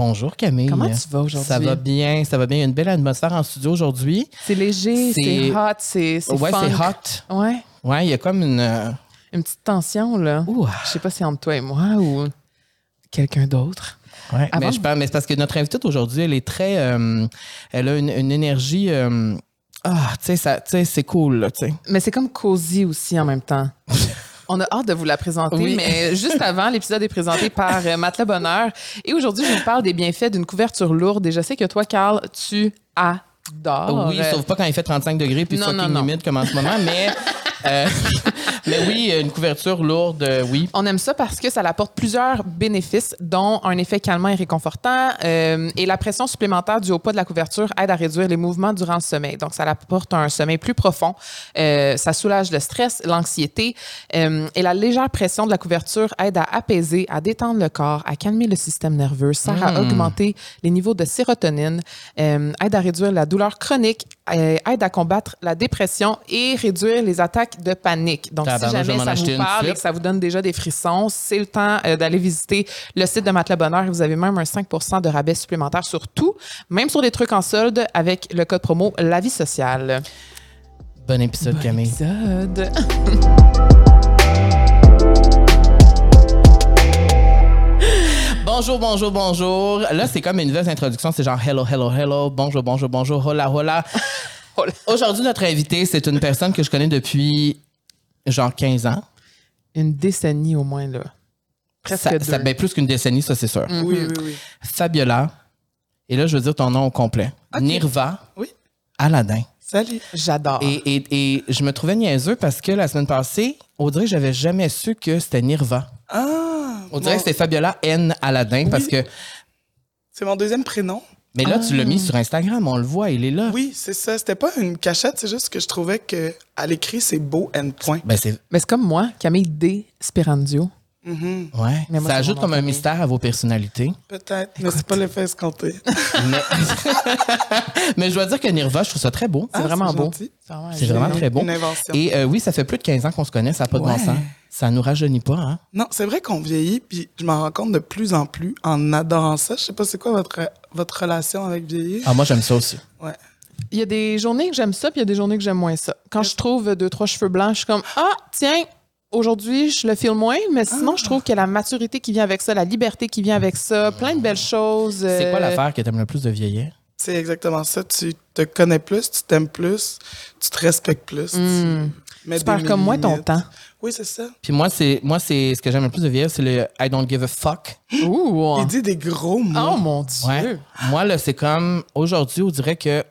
Bonjour Camille. Comment tu vas aujourd'hui? Ça va bien, ça va bien. Il y a une belle atmosphère en studio aujourd'hui. C'est léger, C'est- hot, c'est c'est Ouais, c'est hot. Ouais, Ouais, il y a comme une. euh, une petite tension, là. Ouh. Je sais pas si c'est entre toi et moi ou quelqu'un d'autre. Ouais, Avant mais je parle, mais c'est parce que notre invitée aujourd'hui, elle est très. euh, elle a une, une énergie. euh, ah, tu sais, ça- tu sais, c'est cool, là, tu sais. Mais c'est comme cosy aussi en même temps. On a hâte de vous la présenter, Oui. mais juste avant, l'épisode est présenté par euh, Matelas Bonheur. Et aujourd'hui, je vous parle des bienfaits d'une couverture lourde. Et je sais que toi, Carl, tu adores. Oui, sauf pas quand il fait 35 degrés puis fucking humide comme en ce moment, mais. Euh, mais oui, une couverture lourde, euh, oui. On aime ça parce que ça apporte plusieurs bénéfices, dont un effet calmant et réconfortant. euh, et la pression supplémentaire du haut pas de la couverture aide à réduire les mouvements durant le sommeil. Donc, ça apporte un sommeil plus profond. Euh, ça soulage le stress, l'anxiété. et la légère pression de la couverture aide à apaiser, à détendre le corps, à calmer le système nerveux, sert à augmenter les niveaux de sérotonine, aide à réduire la douleur chronique, aide à combattre la dépression et réduire les attaques de panique. Donc, si jamais ça vous parle et que ça vous donne déjà des frissons, c'est le temps euh, d'aller visiter le site de Matelas Bonheur vous avez même un 5% de rabais supplémentaire sur tout, même sur des trucs en solde avec le code promo La Vie Sociale. Bon épisode, Camille. Épisode. Bonjour, bonjour, bonjour. Là, c'est comme une nouvelle introduction. C'est genre hello, hello, hello. Bonjour, bonjour, bonjour. Hola, hola. Hola. Aujourd'hui, notre invité, c'est une personne que je connais depuis genre 15 ans. Une décennie au moins, là. Presque Ça, deux. ça- ben, plus qu'une décennie, ça, c'est sûr. Oui, oui, oui. Fabiola. Et là, je veux dire ton nom au complet. Nirva Oui. Aladin. Salut. J'adore. Et, et, et je me trouvais niaiseux parce que la semaine passée, on dirait que j'avais jamais su que c'était Nirva. Ah! On dirait que c'était Fabiola N. Aladin parce que. C'est mon deuxième prénom. Mais là, tu l'as mis sur Instagram, on le voit, il est là. Oui, c'est ça. C'était pas une cachette, c'est juste que je trouvais que à l'écrit, c'est beau, end point. Ben, c'est. Mais c'est comme moi, Camille D. Mhm, Ouais. Mais moi, ça ajoute comme un mystère à vos personnalités. Peut-être, mais c'est pas l'effet escompté. mais... mais je dois dire que Nirva, je trouve ça très beau. C'est Ah, vraiment beau. C'est vraiment très beau. Une invention. Et euh, oui, ça fait plus de 15 ans qu'on se connaît, ça n'a pas de bon Ouais. sens. Ça nous rajeunit pas, hein? Non, c'est vrai qu'on vieillit, puis je m'en rends compte de plus en plus en adorant ça. Je sais pas c'est quoi votre, votre relation avec vieillir? Ah, moi, j'aime ça aussi. Ouais. Il y a des journées que j'aime ça, puis il y a des journées que j'aime moins ça. Quand je trouve deux, trois cheveux blancs, je suis comme Ah, tiens, aujourd'hui, je le file moins, mais sinon, je trouve que la maturité qui vient avec ça, la liberté qui vient avec ça, plein de belles choses. C'est quoi euh, l'affaire que t'aimes le plus de vieillir? C'est exactement ça. Tu te connais plus, tu t'aimes plus, tu te respectes plus. Hmm. Tu Tu perds comme moi ton temps. Oui, c'est ça. Puis moi, c'est moi c'est ce que j'aime le plus de vieillir, c'est le I don't give a fuck. Ouh! Il dit des gros mots. Oh mon Dieu! Ouais. Moi, là, c'est comme aujourd'hui, on dirait que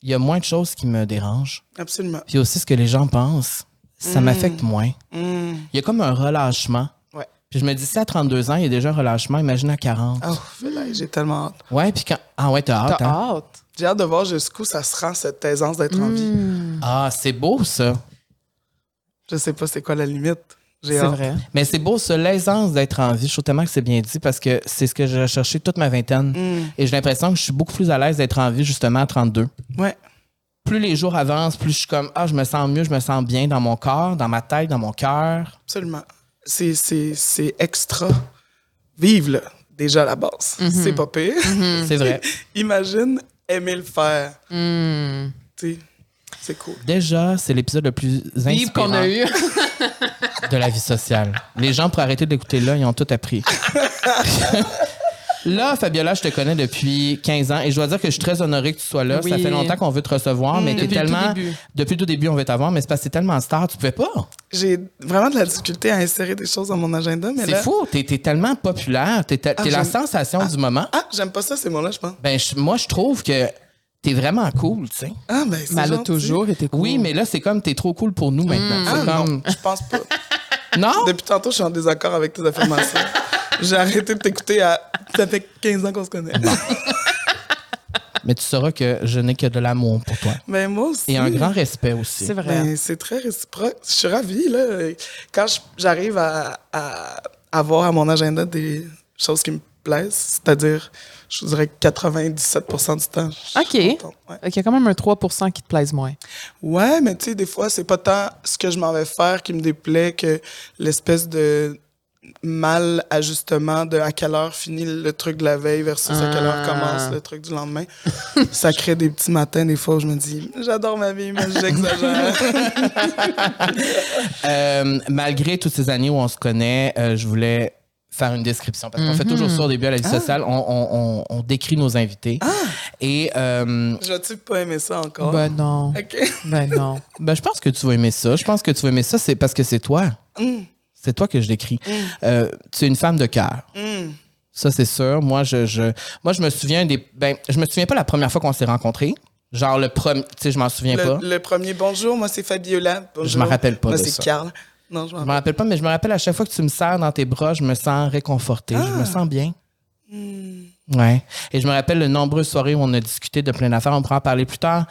il y a moins de choses qui me dérangent. Absolument. Puis aussi, ce que les gens pensent, ça Mm. m'affecte moins. Hmm. Il y a comme un relâchement. Ouais. Puis je me dis, si à 32 ans, il y a déjà un relâchement, imagine à 40. Oh, j'ai tellement hâte. Ouais, puis quand. Ah ouais, t'as hâte, T'as hein? hâte. J'ai hâte de voir jusqu'où ça se rend, cette aisance d'être en vie. Hmm. Ah, c'est beau, ça. Je sais pas c'est quoi la limite. J'ai C'est hâte. vrai. Mais c'est beau, ça, l'aisance d'être en vie. Je trouve tellement que c'est bien dit parce que c'est ce que j'ai recherché toute ma vingtaine. Et j'ai l'impression que je suis beaucoup plus à l'aise d'être en vie, justement, à 32. Ouais. Plus les jours avancent, plus je suis comme, ah, je me sens mieux, je me sens bien dans mon corps, dans ma tête, dans mon cœur. Absolument. C'est, c'est, c'est extra. Vive, là, déjà à la base. C'est pas pire. C'est vrai. Imagine aimer le faire. Tu sais, c'est cool. Déjà, c'est l'épisode le plus Vive qu'on inspirant a eu. de la vie sociale. Les gens, pour arrêter d'écouter là, ils ont tout appris. Là, Fabiola, je te connais depuis 15 ans et je dois dire que je suis très honorée que tu sois là. Oui. Ça fait longtemps qu'on veut te recevoir, mais t'es Depuis le tout tellement. début. Depuis le tout début, on veut t'avoir, mais c'est parce que t'es tellement star, tu pouvais pas. J'ai vraiment de la difficulté à insérer des choses dans mon agenda, mais C'est là. fou, t'es es tellement populaire, t'es Ah, la sensation du moment. Ah, j'aime pas ça, ces mots-là, je pense. Ben, je- moi, je trouve que t'es vraiment cool, tu sais. Ah, ben, c'est Mais elle a toujours été cool. Oui, mais là, c'est comme t'es trop cool pour nous maintenant. Ah, C'est comme. non, je pense pas. Non? Depuis tantôt, je suis en désaccord avec tes affirmations. J'ai arrêté de t'écouter à. Ça fait 15 ans qu'on se connaît. Mais tu sauras que je n'ai que de l'amour pour toi. Mais moi aussi. Et un grand respect aussi. C'est vrai. Ben, c'est très réciproque. Je suis ravie, là. Quand j'arrive à, à avoir à mon agenda des choses qui me plaisent, c'est-à-dire, je vous dirais 97 du temps. je suis OK. Ouais. Il y a quand même un 3 qui te plaise moins. Ouais, mais tu sais, des fois, c'est pas tant ce que je m'en vais faire qui me déplaît que l'espèce de mal ajustement de à quelle heure finit le truc de la veille versus à quelle heure Ah. commence le truc du lendemain. ça crée des petits matins, des fois, où je me dis, j'adore ma vie, mais j'exagère. Euh, malgré toutes ces années où on se connaît, euh, je voulais faire une description parce qu'on fait toujours ça au début à la vie sociale. On, on- on- on décrit nos invités. Et euh, Je vais-tu pas aimer ça encore? Ben non. Ben non. ben, je pense que tu vas aimer ça. Je pense que tu vas aimer ça, c'est parce que c'est toi. Mm. C'est toi que je décris. Euh, tu es une femme de cœur. Mm. Ça, c'est sûr. Moi, je, je, moi, je me souviens des. Ben, je me souviens pas la première fois qu'on s'est rencontrés. Genre le premier. Tu sais, je m'en souviens pas. Le, le premier bonjour, moi c'est Fabiola. Bonjour. Je me rappelle pas Moi c'est. Carl. Non, je m'en rappelle pas, mais je me rappelle à chaque fois que tu me serres dans tes bras, je me sens réconfortée. Je Ah. me sens bien. Hmm. Ouais. Et je me rappelle de nombreuses soirées où on a discuté de plein d'affaires. On pourra en parler plus tard.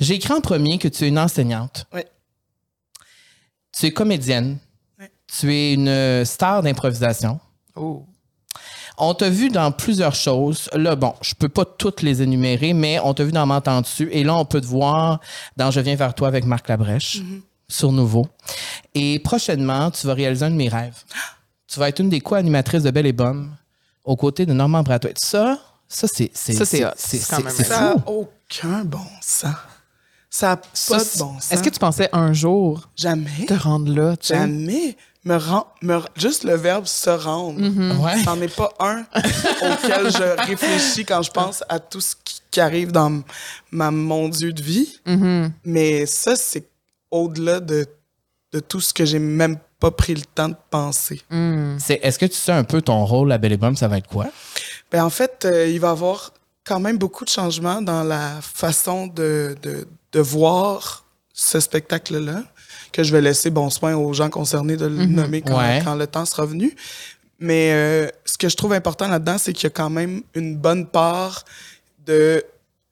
J'ai écrit en premier que tu es une enseignante. Oui. Tu es comédienne. Tu es une star d'improvisation. Oh. On t'a vu dans plusieurs choses. Là, bon, je peux pas toutes les énumérer, mais on t'a vu dans M'entends-tu? Et là, on peut te voir dans Je viens vers toi avec Marc Labrèche sur Nouveau. Et prochainement, tu vas réaliser un de mes rêves. Tu vas être une des co-animatrices de Belle et Bonne aux côtés de Normand Bratoit. Ça, ça, c'est. Ça, c'est Ça n'a fou. aucun bon sens. Ça n'a Ça, pas c'est- de bon sens. Est-ce que tu pensais un jour Jamais. te rendre là, tu sais? Jamais. Me rend, me, juste le verbe se rendre. Ouais. C'en est pas un auquel je réfléchis quand je pense à tout ce qui, qui arrive dans ma, mon Dieu de vie. Mhm. Mais ça, c'est au-delà de, de tout ce que j'ai même pas pris le temps de penser. Mm. C'est- Est-ce que tu sais un peu ton rôle à Belle et Bonne, ça va être quoi? Ben, en fait, euh, il va y avoir quand même beaucoup de changements dans la façon de, de, de voir ce spectacle-là, que je vais laisser bon soin aux gens concernés de le nommer quand, Ouais. quand le temps sera venu. Mais euh, ce que je trouve important là-dedans, c'est qu'il y a quand même une bonne part de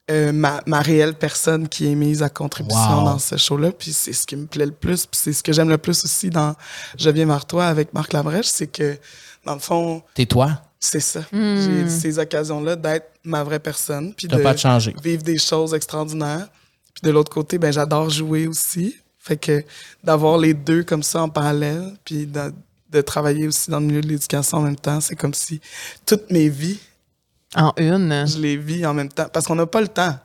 euh, ma, ma réelle personne qui est mise à contribution Wow. dans ce show-là. Puis c'est ce qui me plaît le plus. Puis c'est ce que j'aime le plus aussi dans Je viens vers toi avec Marc Labrèche, c'est que, dans le fond, T'es toi? c'est ça. J'ai ces occasions-là d'être ma vraie personne. Puis de pas de changer. vivre des choses extraordinaires. Puis de l'autre côté, ben j'adore jouer aussi. Fait que d'avoir les deux comme ça en parallèle, puis de, de travailler aussi dans le milieu de l'éducation en même temps, c'est comme si toutes mes vies, En une. je les vis en même temps. Parce qu'on n'a pas le temps.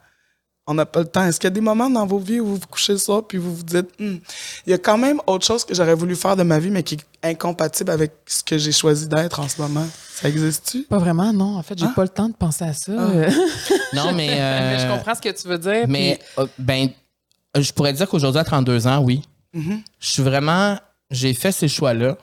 On n'a pas le temps. Est-ce qu'il y a des moments dans vos vies où vous vous couchez le soir puis vous vous dites, Hmm, il y a quand même autre chose que j'aurais voulu faire de ma vie, mais qui est incompatible avec ce que j'ai choisi d'être en ce moment? Ça existe-tu? Pas vraiment, non. En fait, j'ai Ah. pas le temps de penser à ça. Non, mais. Mais je euh, comprends ce que tu veux dire. Mais, puis- euh, ben, je pourrais dire qu'aujourd'hui, à 32 ans, oui. Mhm. Je suis vraiment. J'ai fait ces choix-là.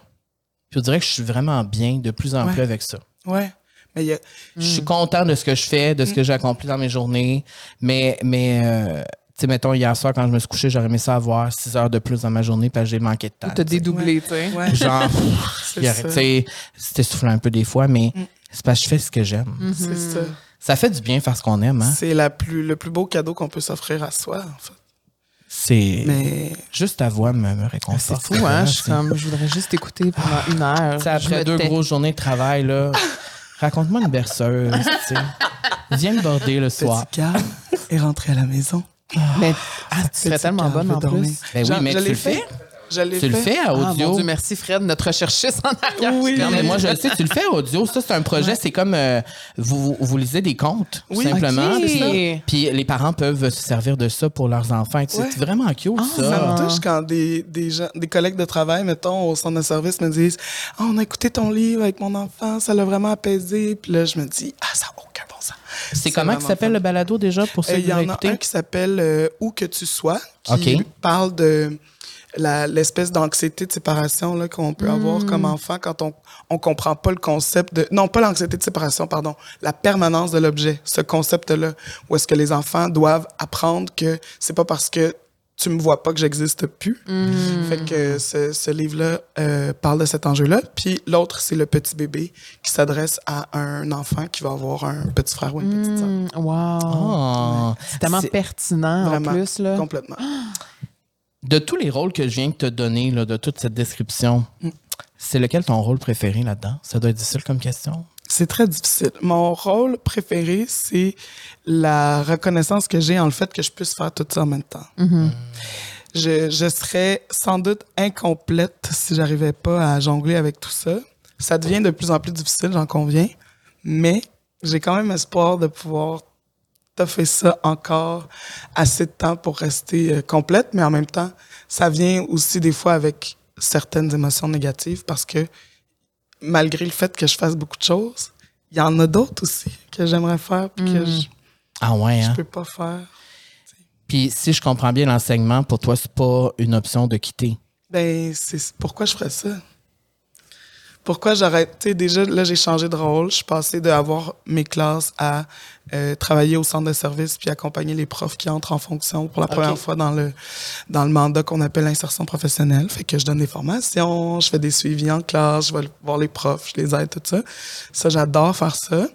Puis on dirait que je suis vraiment bien de plus en Ouais. plus avec ça. Ouais. Mais il y a, Je suis content de ce que je fais, de ce que j'ai accompli dans mes journées. Mais, mais euh, tu sais, mettons, hier soir, quand je me suis couché, j'aurais aimé ça avoir 6 heures de plus dans ma journée parce que j'ai manqué de temps. T'as dédoublé, tu sais. ouais. Genre, C'est puis, ça. tu sais, c'est essoufflant un peu des fois, mais c'est parce que je fais ce que j'aime. C'est ça. Ça fait du bien faire ce qu'on aime, hein? C'est la plus, le plus beau cadeau qu'on peut s'offrir à soi, en fait. C'est. Mais Juste ta voix me, me C'est réconforte. fou, hein? Je, C'est- comme, je voudrais juste écouter pendant une heure. Tu sais, Je après deux tais. grosses journées de travail, là, raconte-moi une berceuse, tu sais. Viens me border le soir. petit est rentré à la maison. Mais ah, tu serais Petit tellement bonne en dormir. plus. Ben oui, mais je tu l'ai le fais. Je l'ai Tu le fais à Ah, audio. mon Dieu, merci Fred, notre recherchiste en arrière. Oui. Non, mais moi, je le sais, tu le fais audio. Ça, c'est un projet, c'est comme euh, vous, vous lisez des contes, tout Oui, simplement. ok. Puis les parents peuvent se servir de ça pour leurs enfants. C'est Ouais. vraiment cute, Ça ça. me touche quand des, des, gens, des collègues de travail, mettons, au centre de service, me disent Ah, On a écouté ton livre avec mon enfant, ça l'a vraiment apaisé. Puis là, je me dis Ah, ça n'a aucun bon sens. C'est comment vraiment s'appelle le balado déjà pour ceux Euh, qui Il y en a un qui s'appelle euh, Où que tu sois, qui OK. parle de l'espèce d'anxiété de séparation là, qu'on peut avoir comme enfant quand on on comprend pas le concept de... Non, pas l'anxiété de séparation, pardon. La permanence de l'objet, ce concept-là, où est-ce que les enfants doivent apprendre que c'est pas parce que tu me vois pas que j'existe plus. Fait que ce, ce livre-là euh, parle de cet enjeu-là. Puis l'autre, c'est le petit bébé qui s'adresse à un enfant qui va avoir un petit frère ou une petite sœur. Mm, wow. Ah. C'est tellement pertinent Vraiment, en plus. Là. complètement. De tous les rôles que je viens de te donner, là, de toute cette description, c'est lequel ton rôle préféré là-dedans? Ça doit être difficile comme question. C'est très difficile. Mon rôle préféré, c'est la reconnaissance que j'ai en le fait que je puisse faire tout ça en même temps. je, je serais sans doute incomplète si j'arrivais pas à jongler avec tout ça. ça devient de plus en plus difficile, j'en conviens. Mais j'ai quand même espoir de pouvoir fait ça encore assez de temps pour rester euh, complète, mais en même temps, ça vient aussi des fois avec certaines émotions négatives parce que malgré le fait que je fasse beaucoup de choses, il y en a d'autres aussi que j'aimerais faire puis que Mm. je, Ah ouais, je hein? peux pas faire. Puis si je comprends bien l'enseignement, pour toi, c'est pas une option de quitter? Ben, c'est pourquoi je ferais ça? Pourquoi j'arrête? Tu sais, déjà, là, j'ai changé de rôle. Je suis passée d'avoir mes classes à euh, travailler au centre de service puis accompagner les profs qui entrent en fonction pour la première fois dans le, dans le mandat qu'on appelle l'insertion professionnelle. Fait que je donne des formations, je fais des suivis en classe, je vais voir les profs, je les aide, tout ça. Ça, j'adore faire ça.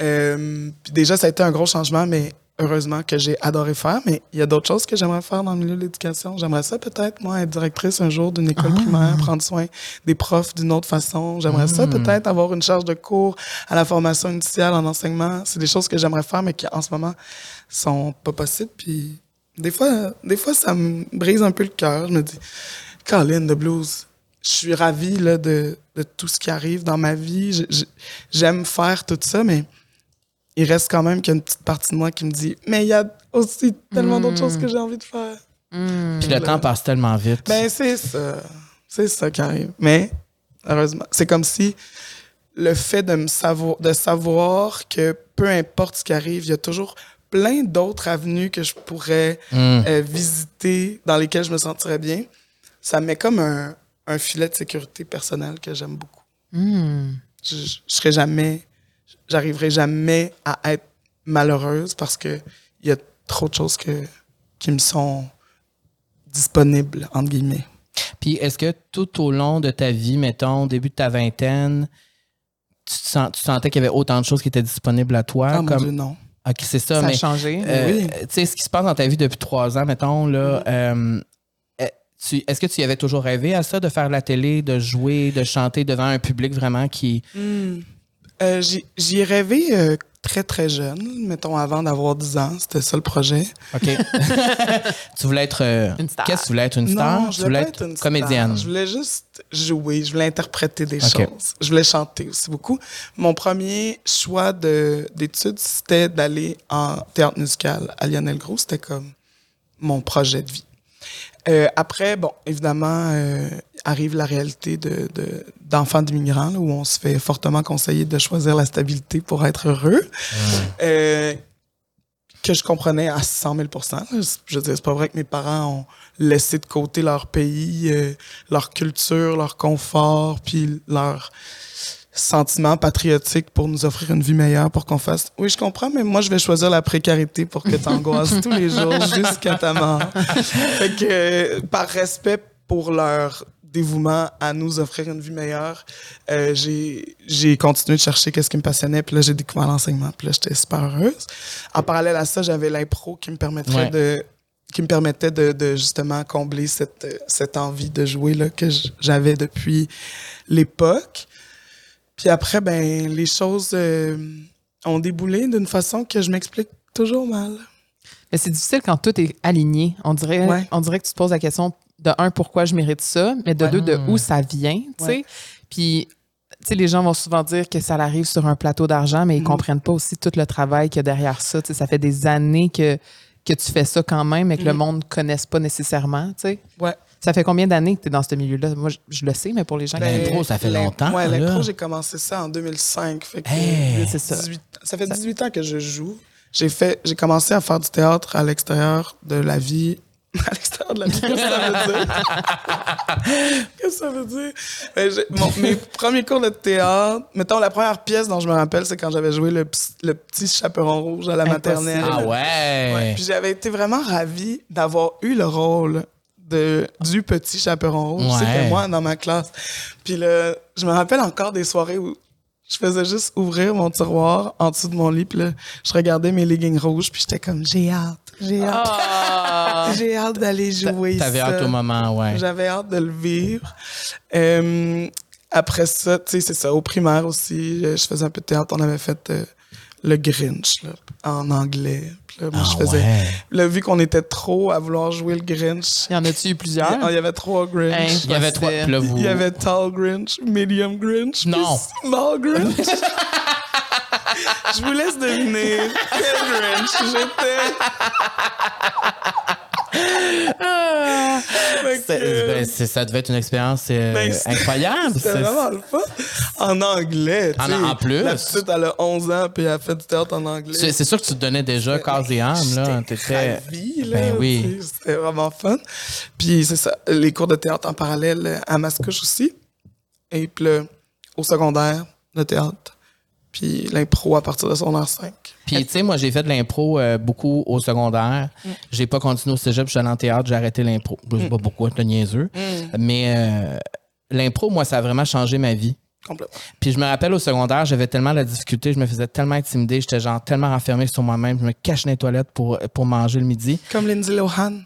Euh, puis déjà, ça a été un gros changement, mais heureusement que j'ai adoré faire. Mais il y a d'autres choses que j'aimerais faire dans le milieu de l'éducation. J'aimerais ça peut-être, moi, être directrice un jour d'une école primaire, prendre soin des profs d'une autre façon. J'aimerais ça peut-être avoir une charge de cours à la formation initiale en enseignement. C'est des choses que j'aimerais faire, mais qui en ce moment sont pas possibles. Puis des fois, des fois, ça me brise un peu le cœur. Je me dis, Colin de blues, je suis ravie là, de, de tout ce qui arrive dans ma vie. J'aime faire tout ça, mais il reste quand même qu'il y a une petite partie de moi qui me dit, mais il y a aussi tellement d'autres choses que j'ai envie de faire. Puis le temps passe tellement vite. Ben, c'est ça. C'est ça qui arrive. Mais, heureusement, c'est comme si le fait de me savoir, de savoir que peu importe ce qui arrive, il y a toujours plein d'autres avenues que je pourrais Mm. euh, visiter, dans lesquelles je me sentirais bien, ça me met comme un, un filet de sécurité personnelle que j'aime beaucoup. Hmm. Je, je, je serai jamais, j'arriverai jamais à être malheureuse parce que il y a trop de choses que, qui me sont disponibles, entre guillemets. Puis est-ce que tout au long de ta vie, mettons, au début de ta vingtaine, tu, te sens- tu sentais qu'il y avait autant de choses qui étaient disponibles à toi? Ah, mon comme... Dieu, non. Ok, c'est ça, Ça a mais changé. euh, Oui. tu sais, ce qui se passe dans ta vie depuis trois ans, mettons, là, euh, euh, tu- est-ce que tu y avais toujours rêvé à ça, de faire la télé, de jouer, de chanter devant un public vraiment qui... Euh, j'y- ai rêvé euh, très, très jeune, mettons avant d'avoir 10 ans. C'était ça le projet. OK. tu voulais être... euh, Une star. Qu'est-ce que tu voulais être une star? Non, tu je voulais voulais être, une star. comédienne. Je voulais juste jouer, je voulais interpréter des choses. Je voulais chanter aussi beaucoup. Mon premier choix de- d'études, c'était d'aller en théâtre musical à Lionel Gros. C'était comme mon projet de vie. Euh, après, bon, évidemment, euh, arrive la réalité de, de- d'enfants d'immigrants, là, où on se fait fortement conseiller de choisir la stabilité pour être heureux. Euh, que je comprenais à 100 000 là. Je veux dire, c'est pas vrai que mes parents ont laissé de côté leur pays, euh, leur culture, leur confort, puis leur sentiment patriotique pour nous offrir une vie meilleure, pour qu'on fasse... Oui, je comprends, mais moi, je vais choisir la précarité pour que tu angoisses tous les jours jusqu'à ta mort. fait que, euh, par respect pour leur dévouement à nous offrir une vie meilleure, euh, j'ai j'ai continué de chercher qu'est-ce qui me passionnait, puis là, j'ai découvert l'enseignement, puis là, j'étais super heureuse. En parallèle à ça, j'avais l'impro qui me permettrait Ouais. de qui me permettait de, de justement combler cette, cette envie de jouer là, que j'avais depuis l'époque. Puis après, ben, les choses euh, ont déboulé d'une façon que je m'explique toujours mal. Mais c'est difficile quand tout est aligné. On dirait, Ouais. on dirait que tu te poses la question de un, pourquoi je mérite ça, mais de Ouais. deux, de où ça vient, tu sais. Ouais. Puis, tu sais, les gens vont souvent dire que ça arrive sur un plateau d'argent, mais ils Mhm. comprennent pas aussi tout le travail qu'il y a derrière ça. Tu sais, ça fait des années que, que tu fais ça quand même, mais que le Mhm. monde ne connaisse pas nécessairement, tu sais. Ouais. Ça fait combien d'années que tu es dans ce milieu-là? Moi, je, je le sais, mais pour les gens Ben, qui... L'impro, ça fait longtemps, là. l'impro, j'ai commencé ça en 2005. Fait que Hey! C'est ça. 18 ça fait 18 ans que je joue. J'ai fait, j'ai commencé à faire du théâtre à l'extérieur de la vie. À l'extérieur de la vie, qu'est-ce que ça veut dire? qu'est-ce que ça veut dire? Ben, mes premiers cours de théâtre, mettons, la première pièce dont je me rappelle, c'est quand j'avais joué le, petit chaperon rouge à la Impossible. maternelle. Ah ouais! Ouais, Puis j'avais été vraiment ravie d'avoir eu le rôle de, du petit chaperon rouge. Ouais. C'était moi dans ma classe. Puis là, je me rappelle encore des soirées où je faisais juste ouvrir mon tiroir en dessous de mon lit. Puis là, je regardais mes leggings rouges. Puis j'étais comme, j'ai hâte, j'ai hâte. Ah! J'ai hâte d'aller jouer T'avais ça. hâte au moment, ouais. J'avais hâte de le vivre. Euh, après ça, tu sais, c'est ça, au primaire aussi, je, je faisais un peu de théâtre. On avait fait euh, le Grinch, là, en anglais. Là, moi, Ah je faisais. ouais. Là, vu qu'on était trop à vouloir jouer le Grinch, Il y en a-tu eu plusieurs? il y, avait trois Grinch. Hein? Il y avait trois. Là, vous- Il y avait Tall Grinch, Medium Grinch, Non. puis Small Grinch. Je vous laisse deviner quel Grinch j'étais. C'est- ben, c'est- ça devait être une expérience euh, Ben, incroyable. C'était vraiment le fun. En anglais, En- plus. La petite, elle a 11 ans, puis elle a fait du théâtre en anglais. C'est sûr que tu te donnais déjà corps et âme, là. T'étais. Ben oui. C'était vraiment fun. Puis c'est ça, les cours de théâtre en parallèle euh, à Mascouche aussi. Et puis au secondaire, le théâtre. Puis l'impro à partir de secondaire 5. Puis, tu sais, moi, j'ai fait de l'impro euh, beaucoup au secondaire. J'ai pas continué au cégep, je suis allé en théâtre, j'ai arrêté l'impro. Je sais pas pourquoi, c'est niaiseux. Mais euh, l'impro, moi, ça a vraiment changé ma vie. Complètement. Puis je me rappelle au secondaire, j'avais tellement de difficultés, je me faisais tellement intimider, j'étais genre tellement renfermé sur moi-même, je me cachais dans les toilettes pour, pour manger le midi. Comme Lindsay Lohan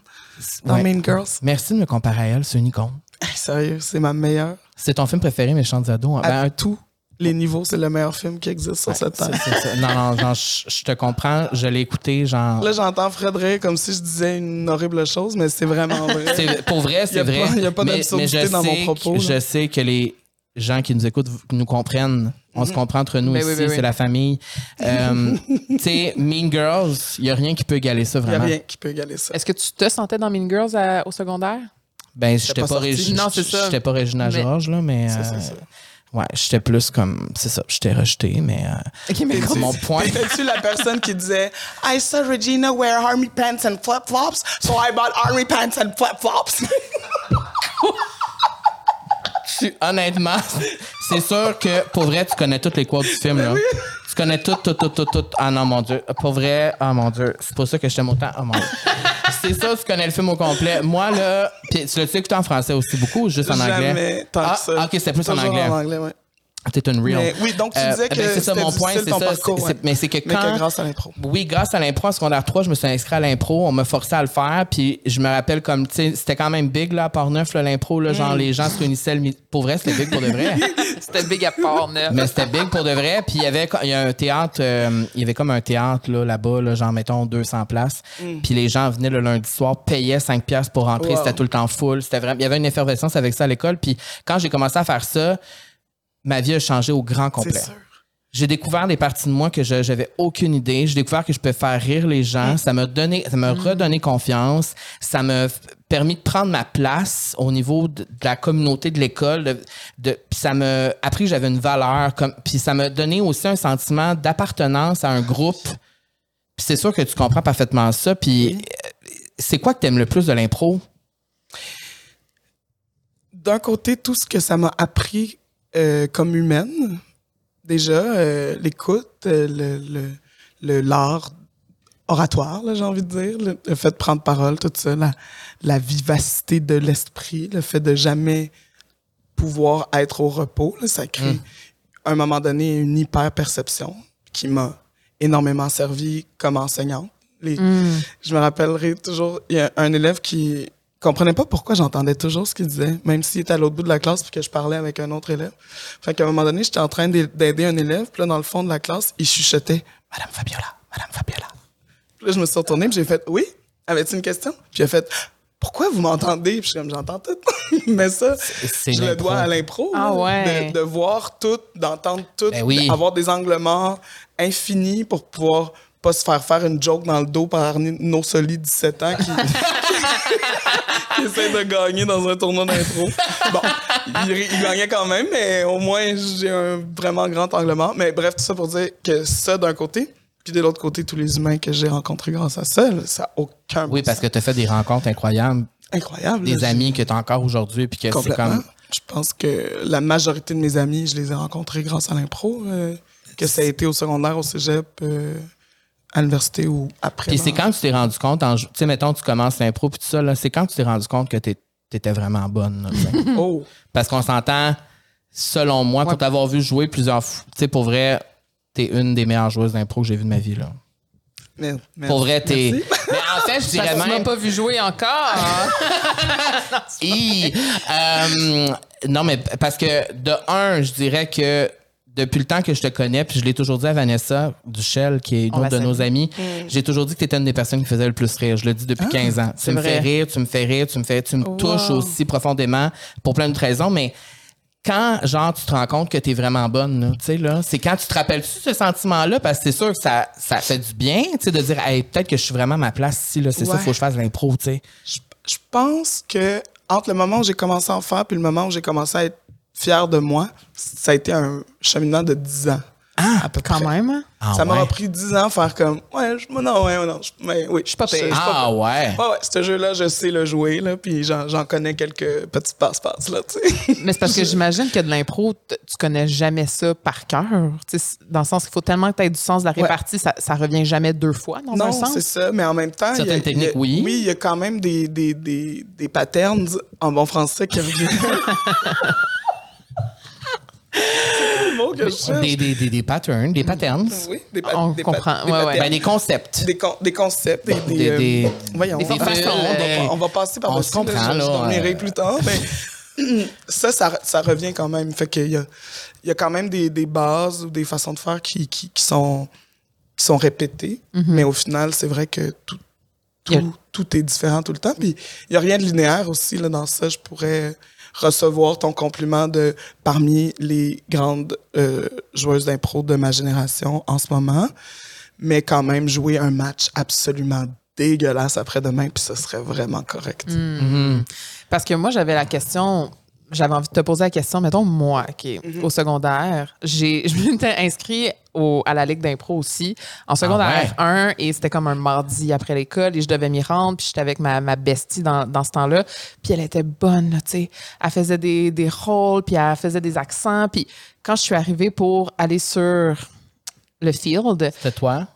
dans Ouais. Mean Girls. Merci de me comparer à elle, c'est une icône. Hey, sérieux, c'est ma meilleure. C'est ton film préféré, Méchants ados? À Ben, tous les niveaux, c'est le meilleur film qui existe sur cette c'est- terre. Non, non, je je te comprends, je l'ai écouté, genre. Là, j'entends Fred rire comme si je disais une horrible chose, mais c'est vraiment vrai. C'est- pour vrai, c'est vrai. pas- y a pas d'absurdité dans mon sais propos, que-. Je sais que les gens qui nous écoutent nous comprennent. On se comprend entre nous Ben ici, oui, ben oui. c'est la famille. Euh, tu sais, Mean Girls, il n'y a rien qui peut égaler ça, Il n'y a vraiment. rien qui peut égaler ça. Est-ce que tu te sentais dans Mean Girls à- au secondaire? Ben, j'étais pas pas, pas Régina Georges, là, mais. Ça, euh, c'est ça. Ouais, j'étais plus comme. C'est ça, j'étais rejeté, mais. euh, mais mon point. T'étais-tu la personne qui disait I saw Regina wear army pants and flip-flops, so I bought army pants and flip-flops? Tu- honnêtement, c'est sûr que pour vrai, tu connais toutes les quotes du film. Là. Tu connais tout, tout, tout, tout, tout. Ah non, mon Dieu. Pour vrai, ah mon Dieu. C'est pour ça que je t'aime autant. Ah mon Dieu. C'est ça, tu connais le film au complet. Moi, là, puis tu l'as écouté en français aussi beaucoup ou juste en anglais? Jamais tant ah, que ça. ok, c'était plus en anglais. en anglais, ouais. T'es une real. Mais oui, donc tu Euh, disais que ben, c'est ça mon point, c'est ça. parcours, ouais. Mais c'est que Mais quand. que grâce à l'impro. Oui, grâce à l'impro, en secondaire 3, je me suis inscrit à l'impro. On m'a forcé à le faire. Puis je me rappelle comme, tu sais, c'était quand même big, là, à Port-Neuf, l'impro. Là, Mm. Genre, les gens se réunissaient. le Pour vrai, c'était big pour de vrai. C'était big à part, neuf. Mais c'était big pour de vrai. Puis il y avait il y a un théâtre, euh, il y avait comme un théâtre là, là-bas, là, genre mettons 200 places. Puis les gens venaient le lundi soir, payaient 5 pièces pour rentrer. Wow. C'était tout le temps full. C'était vraiment, il y avait une effervescence avec ça à l'école. Puis quand j'ai commencé à faire ça, ma vie a changé au grand complet. J'ai découvert des parties de moi que je j'avais aucune idée. J'ai découvert que je peux faire rire les gens. Mm. Ça m'a donné, ça m'a redonné confiance. Ça m'a permis de prendre ma place au niveau de, de la communauté de l'école. De, de- puis ça m'a appris que j'avais une valeur. Comme, puis ça m'a donné aussi un sentiment d'appartenance à un groupe. Puis c'est sûr que tu comprends parfaitement ça. Puis euh, c'est quoi que tu aimes le plus de l'impro? D'un côté, tout ce que ça m'a appris euh, comme humaine, déjà, euh, l'écoute, euh, le, le, l'art oratoire, là, j'ai envie de dire, le, le fait de prendre parole, tout ça, la, la vivacité de l'esprit, le fait de jamais pouvoir être au repos, là, ça crée, à un moment donné, une hyper-perception qui m'a énormément servi comme enseignante. Les, Je me rappellerai toujours, il y a un élève qui comprenait pas pourquoi j'entendais toujours ce qu'il disait, même s'il était à l'autre bout de la classe puis que je parlais avec un autre élève. Fait qu'à un moment donné, j'étais en train d'ai- d'aider un élève, puis là, dans le fond de la classe, il chuchotait « Madame Fabiola, Madame Fabiola ». Puis là, je me suis retourné, puis j'ai fait « Oui? Avais-tu une question? » Puis il a fait « Pourquoi vous m'entendez? » Puis je suis comme « J'entends tout. » Mais ça, c'est je le dois à l'impro. Ah ouais. De, de voir tout, d'entendre tout, Ben oui. avoir des angles morts infinis pour pouvoir pas se faire faire une joke dans le dos par Arnaud No Soli, 17 ans, qui, qui essaie de gagner dans un tournoi d'impro. Bon, il, il gagnait quand même, mais au moins, j'ai un vraiment grand angle mort. Mais bref, tout ça pour dire que ça, d'un côté, puis de l'autre côté, tous les humains que j'ai rencontrés grâce à ça, ça n'a aucun Oui, bon parce sens. que tu as fait des rencontres incroyables, Incroyable. des là, amis que tu as encore aujourd'hui, puis que c'est comme. Je pense que la majorité de mes amis, je les ai rencontrés grâce à l'impro. euh, que ça a été au secondaire, au cégep, euh, à l'université ou après. Puis c'est quand tu t'es rendu compte, tu sais, mettons, tu commences l'impro puis tout ça, là, c'est quand tu t'es rendu compte que t'étais vraiment bonne. là. Oh! Parce qu'on s'entend, selon moi, pour Ouais. t'avoir vu jouer plusieurs fois, tu sais, pour vrai, t'es une des meilleures joueuses d'impro que j'ai vues de ma vie. Là. Merde. Pour vrai, t'es. Mais en fait, je dirais que tu m'as même. pas vu jouer encore. hein? Euh, non, mais parce que de un, je dirais que depuis le temps que je te connais, puis je l'ai toujours dit à Vanessa Duchel, qui est une autre de nos salue. amis, j'ai toujours dit que tu étais une des personnes qui faisait le plus rire. Je le dis depuis 15 ans. Tu me fais rire, tu me fais rire, tu me fais, tu me touches aussi profondément pour plein de raisons, mais quand, genre, tu te rends compte que tu es vraiment bonne, tu sais, là, c'est quand tu te rappelles-tu ce sentiment-là, parce que c'est sûr que ça, ça fait du bien, tu sais, de dire, hey, peut-être que je suis vraiment à ma place ici, là, c'est ça, Ouais. faut que je fasse l'impro, tu sais. Je, je pense que entre le moment où j'ai commencé à en faire puis le moment où j'ai commencé à être fier de moi, ça a été un cheminement de 10 ans. Ah, à peu Quand près. même. hein? Ah, ça m'aura ouais? pris 10 ans faire comme ouais, je, non, ouais, non, je, mais oui, je suis pas pire. Ah, ouais. Ouais, ouais, ce jeu-là, je sais le jouer, là, puis j'en j'en connais quelques petits passe-passe, là, tu sais. Mais c'est parce que j'imagine que de l'impro, tu connais jamais ça par cœur. Tu sais, c- Dans le sens qu'il faut tellement que tu aies du sens de la Ouais. répartie, ça, ça revient jamais deux fois dans un Non, sens. c'est ça, mais en même temps. il y a- Certaines techniques, oui. Oui, il y a quand même des, des, des, des patterns en bon français qui reviennent. c'est le mot que je cherche. Des, des, des, des patterns, des patterns. Oui, des, pa- On des pa- comprend. des Ouais, ouais. Ben, des concepts. Des, con- des concepts, des. des, Des- euh, voyons, des on va- façons, on, va, on va passer par on se comprend, là, Je dormirai euh. plus tard, mais ça, ça, ça revient quand même. Fait qu'il y a, il y a quand même des, des bases ou des façons de faire qui, qui, qui sont, qui sont répétées, mais au final, c'est vrai que tout, tout, tout est différent tout le temps. Puis il n'y a rien de linéaire aussi là, dans ça. Je pourrais recevoir ton compliment de parmi les grandes euh, joueuses d'impro de ma génération en ce moment, mais quand même jouer un match absolument dégueulasse après-demain, puis ce serait vraiment correct. Mm. Parce que moi, j'avais la question, j'avais envie de te poser la question, mettons, moi, qui Mhm. au secondaire, j'ai, je m'étais inscrit au, à la Ligue d'impro aussi, en secondaire 1, et c'était comme un mardi après l'école, et je devais m'y rendre, puis j'étais avec ma, ma bestie dans, dans ce temps-là, puis elle était bonne, là, tu sais. Elle faisait des, des rôles, puis elle faisait des accents, puis quand je suis arrivée pour aller sur le field, C'est toi?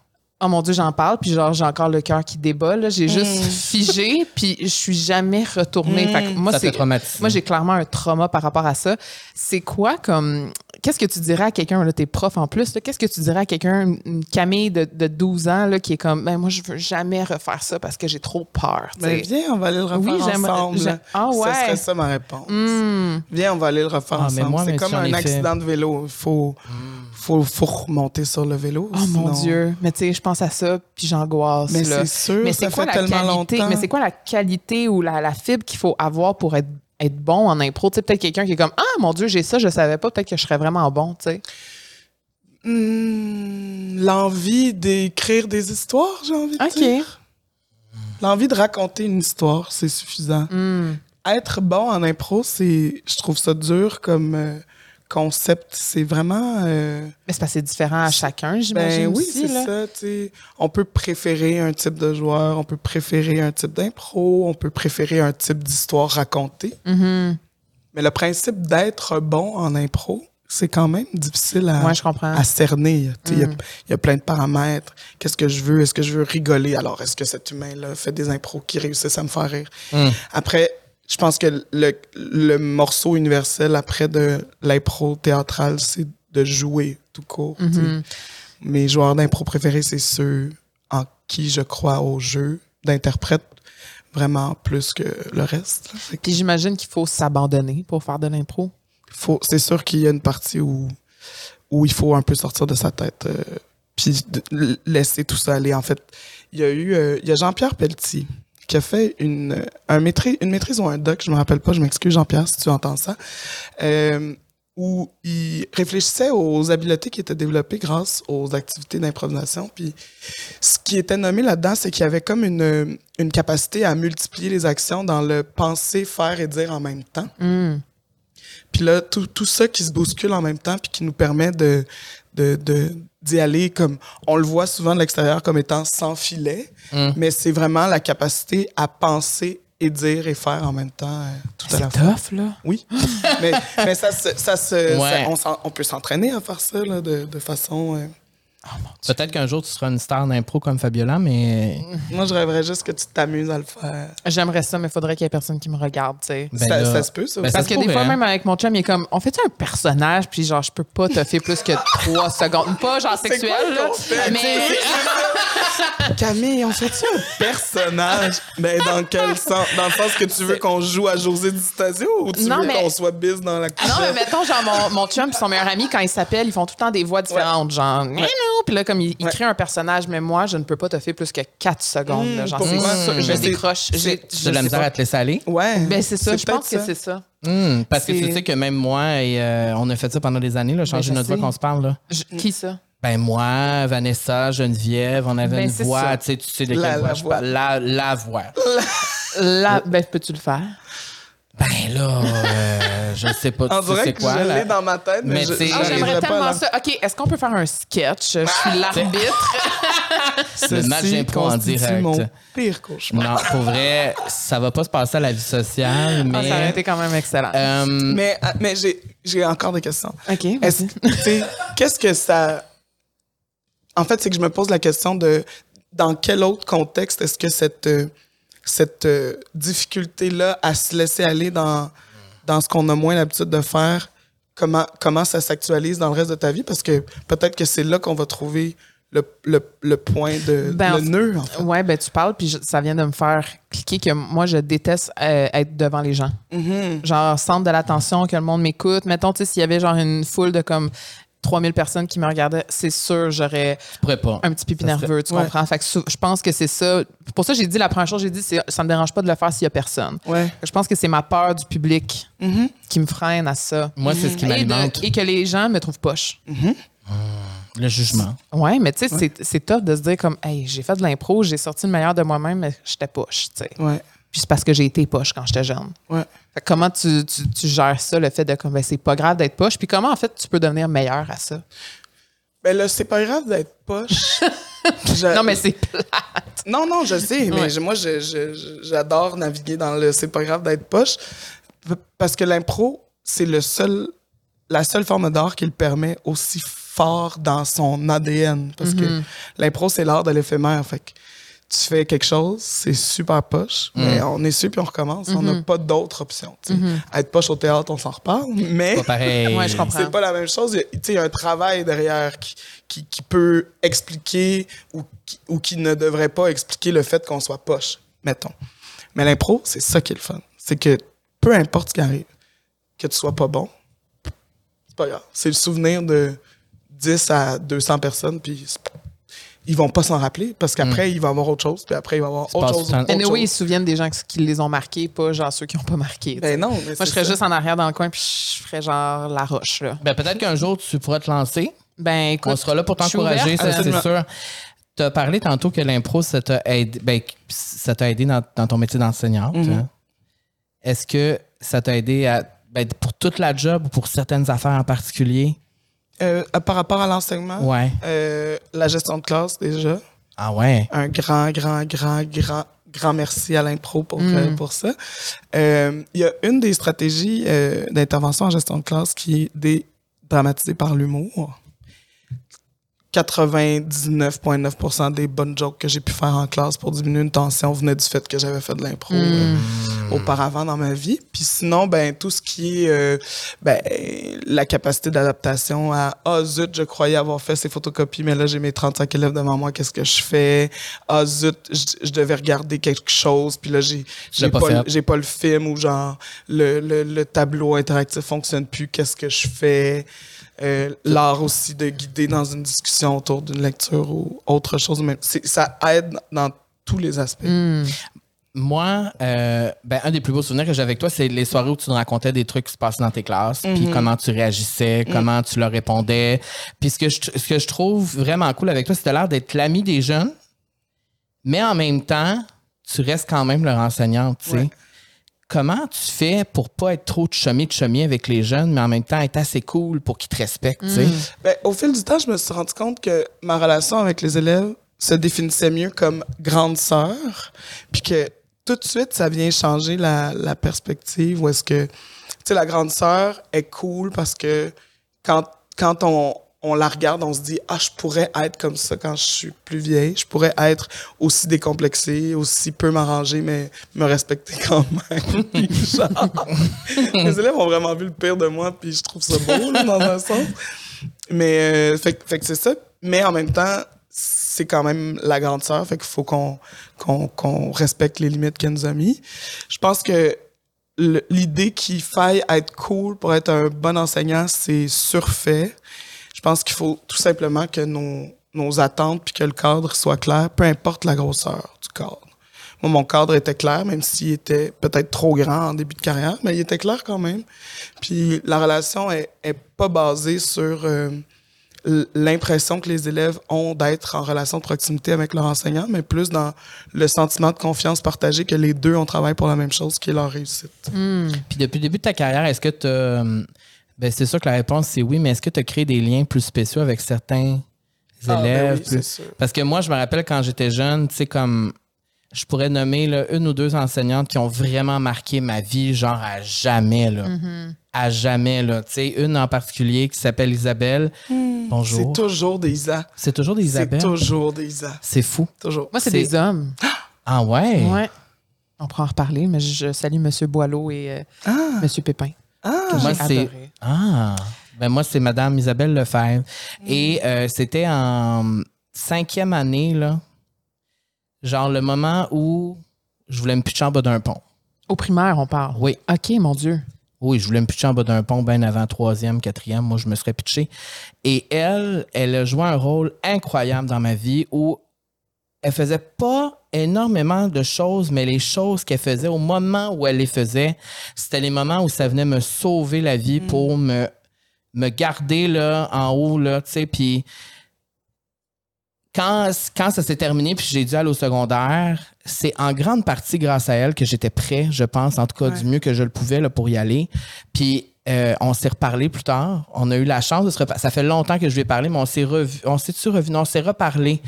Oh mon Dieu, j'en parle, puis genre, j'ai encore le cœur qui débat. là. J'ai juste figé, puis je suis jamais retournée. Fait que moi, Ça c'est- moi, j'ai clairement un trauma par rapport à ça. C'est quoi comme. Qu'est-ce que tu dirais à quelqu'un, là, t'es prof en plus, là, qu'est-ce que tu dirais à quelqu'un, une- Camille de, de 12 ans, là, qui est comme, ben, moi, je veux jamais refaire ça parce que j'ai trop peur. Ben, viens, on va aller le refaire Oui, j'aimerais- ensemble. Ah ouais. Ça serait ça ma réponse. Hmm. Viens, on va aller le refaire Ah, ensemble. c'est comme un fait. accident de vélo. Il faut, faut, faut remonter sur le vélo. Oh mon Dieu. Mais tu sais, je pense à ça, puis j'angoisse. Mais là. c'est sûr, Mais ça c'est quoi fait la tellement qualité? longtemps. Mais c'est quoi la qualité ou la, la fibre qu'il faut avoir pour être, être bon en impro? Tu sais, peut-être quelqu'un qui est comme Ah mon Dieu, j'ai ça, je savais pas, peut-être que je serais vraiment bon, tu sais. Hmm, L'envie d'écrire des histoires, j'ai envie de dire. L'envie de raconter une histoire, c'est suffisant. Hmm. Être bon en impro, c'est, je trouve ça dur comme euh, concept. C'est vraiment. euh, Mais c'est parce que c'est différent à chacun, j'imagine. ben oui, aussi, c'est là. ça. tu sais. On peut préférer un type de joueur, on peut préférer un type d'impro, on peut préférer un type d'histoire racontée. Mhm. Mais le principe d'être bon en impro, c'est quand même difficile à, Ouais, je comprends. à cerner. Tu sais, Il y a- Mm. il y, a plein de paramètres. Qu'est-ce que je veux? Est-ce que je veux rigoler? Alors, est-ce que cet humain-là fait des impros qui réussissent à me faire rire? Mm. Après, je pense que le, le morceau universel après de l'impro théâtrale, c'est de jouer tout court. Mhm. Mes joueurs d'impro préférés, c'est ceux en qui je crois au jeu d'interprète vraiment plus que le reste. que Puis j'imagine qu'il faut s'abandonner pour faire de l'impro. faut, c'est sûr qu'il y a une partie où, où il faut un peu sortir de sa tête, euh, puis de- laisser tout ça aller. En fait, il y a eu, euh, il y a Jean-Pierre Pelletier qui a fait une, un maîtrise, une maîtrise ou un doc, je me rappelle pas, je m'excuse Jean-Pierre si tu entends ça, euh, où il réfléchissait aux habiletés qui étaient développées grâce aux activités d'improvisation. Puis ce qui était nommé là-dedans, c'est qu'il y avait comme une, une capacité à multiplier les actions dans le penser, faire et dire en même temps. Hmm. Puis là, tout, tout ça qui se bouscule en même temps, puis qui nous permet de de de- d'y aller comme on le voit souvent de l'extérieur comme étant sans filet, Mm. mais c'est vraiment la capacité à penser et dire et faire en même temps euh, tout à la C'est fois. tough, là. Oui, mais, mais ça se, ça se, Ouais. ça- on peut s'entraîner à faire ça là, de, de façon. euh, Peut-être qu'un jour, tu seras une star d'impro comme Fabiola, mais. Moi, je rêverais juste que tu t'amuses à le faire. J'aimerais ça, mais il faudrait qu'il y ait personne qui me regarde, tu sais. Ben ça, se peut, ça. ben ça Parce que des pourrait, fois, hein. même avec mon chum, il est comme, on fait un personnage, puis genre, je peux pas te faire plus que trois secondes. Pas genre quoi sexuel, là, mais Camille, on fait-tu un personnage? Mais dans quel sens? Dans le sens que tu veux qu'on joue à José Di Stasio ou tu Non, veux mais- qu'on soit bis dans la couche? Non, mais mettons, genre, mon, mon chum et son meilleur ami, quand ils s'appellent, ils font tout le temps des voix différentes. Genre, Hello! Puis là, comme ils, ils Ouais. créent un personnage, mais moi, je ne peux pas te faire plus que 4 secondes. là. Genre, c'est je décroche. J'ai- de la misère pas. à te laisser aller? Ouais. Ben, c'est ça. Je pense que c'est ça. Hmm, parce que C'est- tu sais que même moi, et, euh, on a fait ça pendant des années, là, changer Ben, je notre voix qu'on se parle. Là. Je- Qui ça? Ben moi, Vanessa, Geneviève, on avait Ben, une c'est voix, tu sais, tu sais de La- quelle voix la je voix. parle. La, la voix. Là, ben, peux-tu le faire? Ben là, euh, je sais pas, On tu sais dirait c'est quoi. je l'ai dans ma tête, mais, Mais c'est- Ah, j'aimerais tellement la- ça. OK, est-ce qu'on peut faire un sketch? Je suis l'arbitre. Le match d'impro en direct. mon pire cauchemar. Non, pour vrai, ça va pas se passer à la vie sociale, Ah, ça aurait mais... été quand même excellent. euh, Mais, ah, mais j'ai, j'ai encore des questions. OK, Est-ce, vas-y. tu sais, qu'est-ce que ça. En fait, c'est que je me pose la question de dans quel autre contexte est-ce que cette, euh, cette euh, difficulté-là à se laisser aller dans, dans ce qu'on a moins l'habitude de faire, comment, comment ça s'actualise dans le reste de ta vie? Parce que peut-être que c'est là qu'on va trouver le, le, le point de. Ben, le nœud, en fait. Ouais, ben tu parles, puis je- ça vient de me faire cliquer que moi, je déteste euh, être devant les gens. Mhm. Genre, centre de l'attention, que le monde m'écoute. Mettons, tu sais, s'il y avait genre une foule de comme 3000 personnes qui me regardaient, c'est sûr, j'aurais un petit pipi Ça serait- nerveux, tu Ouais. comprends? Fait que je pense que c'est ça. Pour ça, j'ai dit, la première chose que j'ai dit, c'est ça me dérange pas de le faire s'il y a personne. Ouais. Je pense que c'est ma peur du public Mhm. qui me freine à ça. Moi, c'est ce qui Et, de- m'alimente, et que les gens me trouvent poche. le jugement. Ouais, mais tu sais, c'est- c'est tough de se dire comme, hey, j'ai fait de l'impro, j'ai sorti le meilleur de moi-même, mais j'étais poche, tu sais. Ouais. Puis c'est parce que j'ai été poche quand j'étais jeune. Ouais. Fait comment tu, tu, tu gères ça, le fait de comme, ben, c'est pas grave d'être poche, puis comment en fait tu peux devenir meilleur à ça? Ben là, c'est pas grave d'être poche. Je- Non, mais c'est plat. Non, non, je sais, mais Ouais. je- moi, je- je- je- j'adore naviguer dans le c'est pas grave d'être poche. Parce que l'impro, c'est le seul, la seule forme d'art qui le permet aussi fort dans son ADN. Parce que l'impro, c'est l'art de l'éphémère. Fait que tu fais quelque chose, c'est super poche, mais on est sûr puis on recommence. On n'a pas d'autre option. sais. Être poche au théâtre, on s'en reparle, mais Pas pareil. Ouais, c'est pas la même chose. Il y a- tu sais, il y a un travail derrière qui, qui, qui peut expliquer ou qui, ou qui ne devrait pas expliquer le fait qu'on soit poche, mettons. Mais l'impro, c'est ça qui est le fun. C'est que peu importe ce qui arrive, que tu sois pas bon, c'est pas grave. C'est le souvenir de 10 à 200 personnes, puis ils vont pas s'en rappeler parce qu'après, il va y avoir autre chose, puis après, il va y avoir autre chose. autre Anyway, ils se souviennent des gens qui, les ont marqués, pas genre ceux qui n'ont pas marqué. Ben non, mais Moi, je serais ça. juste en arrière dans le coin, puis je ferais genre la roche, là. Ben, peut-être qu'un jour, tu pourras te lancer. Ben, écoute. On sera là pour t'encourager, ça, c'est sûr. Tu as parlé tantôt que l'impro, ça t'a aidé, ben, ça t'a aidé dans, dans ton métier d'enseignante. Mhm. hein. Est-ce que ça t'a aidé à, ben, pour toute la job ou pour certaines affaires en particulier? Euh, par rapport à l'enseignement, Ouais. euh, la gestion de classe, déjà. Ah ouais. un grand, grand, grand, grand, grand merci à l'impro pour, Mm. euh, pour ça. Il y a une des stratégies d'intervention en gestion de classe qui est dédramatisée par l'humour. 99,9% des bonnes jokes que j'ai pu faire en classe pour diminuer une tension venaient du fait que j'avais fait de l'impro euh, auparavant dans ma vie. Puis sinon, ben tout ce qui est euh, ben, la capacité d'adaptation à ah zut, je croyais avoir fait ces photocopies, mais là j'ai mes 35 élèves devant moi, qu'est-ce que je fais? Ah zut, je, je devais regarder quelque chose, puis là j'ai j'ai pas pas le film ou genre le, le, le tableau interactif fonctionne plus, qu'est-ce que je fais? Euh, L'art aussi de guider dans une discussion autour d'une lecture ou autre chose, mais ça aide dans tous les aspects. Hmm. Moi, euh, ben, un des plus beaux souvenirs que j'ai avec toi, c'est les soirées où tu nous racontais des trucs qui se passaient dans tes classes, puis comment tu réagissais, comment tu leur répondais. Puis ce que, je, ce que je trouve vraiment cool avec toi, c'est as l'air d'être l'ami des jeunes, mais en même temps, tu restes quand même leur enseignante, tu sais. Ouais. Comment tu fais pour pas être trop de chummy de chummy avec les jeunes, mais en même temps être assez cool pour qu'ils te respectent, tu sais? Ben, au fil du temps, je me suis rendu compte que ma relation avec les élèves se définissait mieux comme grande sœur, puis que tout de suite, ça vient changer la, la perspective où est-ce que, tu sais, la grande sœur est cool parce que quand, quand on, on la regarde, on se dit, ah, je pourrais être comme ça quand je suis plus vieille, je pourrais être aussi décomplexée, aussi peu m'arranger, mais me respecter quand même. Genre, les élèves ont vraiment vu le pire de moi, puis je trouve ça beau, là, dans un sens. Mais, euh, fait, fait que c'est ça. Mais en même temps, c'est quand même la grande sœur, fait qu'il faut qu'on qu'on qu'on respecte les limites qu'elle nous a mis. Je pense que l'idée qu'il faille être cool pour être un bon enseignant, c'est surfait. Je pense qu'il faut tout simplement que nos, nos attentes puis que le cadre soit clair, peu importe la grosseur du cadre. Moi, mon cadre était clair, même s'il était peut-être trop grand en début de carrière, mais il était clair quand même. Puis la relation est, est pas basée sur euh, l'impression que les élèves ont d'être en relation de proximité avec leur enseignant, mais plus dans le sentiment de confiance partagé que les deux, on travaille pour la même chose, qui est leur réussite. Puis depuis le début de ta carrière, est-ce que tu ben c'est sûr que la réponse c'est oui, mais est-ce que tu as créé des liens plus spéciaux avec certains Ah, ben élèves? oui, plus- c'est sûr. Parce que moi, je me rappelle quand j'étais jeune, tu sais, comme je pourrais nommer là, une ou deux enseignantes qui ont vraiment marqué ma vie, genre à jamais, là. À jamais, là. Tu sais, une en particulier qui s'appelle Isabelle. Bonjour. C'est toujours des Isa. C'est toujours des C'est Isabelles. toujours des Isa. C'est fou. Toujours. Moi, c'est C'est- des hommes. Ah ouais? Ouais. On pourra en reparler, mais je salue M. Boileau et euh, Ah, M. Pépin. ah, que Moi, j'ai c'est. Ah! Ben moi, c'est Madame Isabelle Lefebvre. Et euh, c'était en cinquième année, là. Genre le moment où je voulais me pitcher en bas d'un pont. Au primaire, on parle. Oui. OK, mon Dieu. Oui, je voulais me pitcher en bas d'un pont bien avant troisième, quatrième. Moi, je me serais pitché. Et elle, elle a joué un rôle incroyable dans ma vie où elle faisait pas énormément de choses, mais les choses qu'elle faisait au moment où elle les faisait, c'était les moments où ça venait me sauver la vie pour me, me garder là, en haut, là, tu sais, puis quand, quand ça s'est terminé puis j'ai dû aller au secondaire, c'est en grande partie grâce à elle que j'étais prêt, je pense, en tout cas Ouais. du mieux que je le pouvais là, pour y aller. Puis euh, on s'est reparlé plus tard. On a eu la chance de se reparler. Ça fait longtemps que je lui ai parlé, mais on s'est revu. On s'est-tu revu? Non, on s'est reparlé.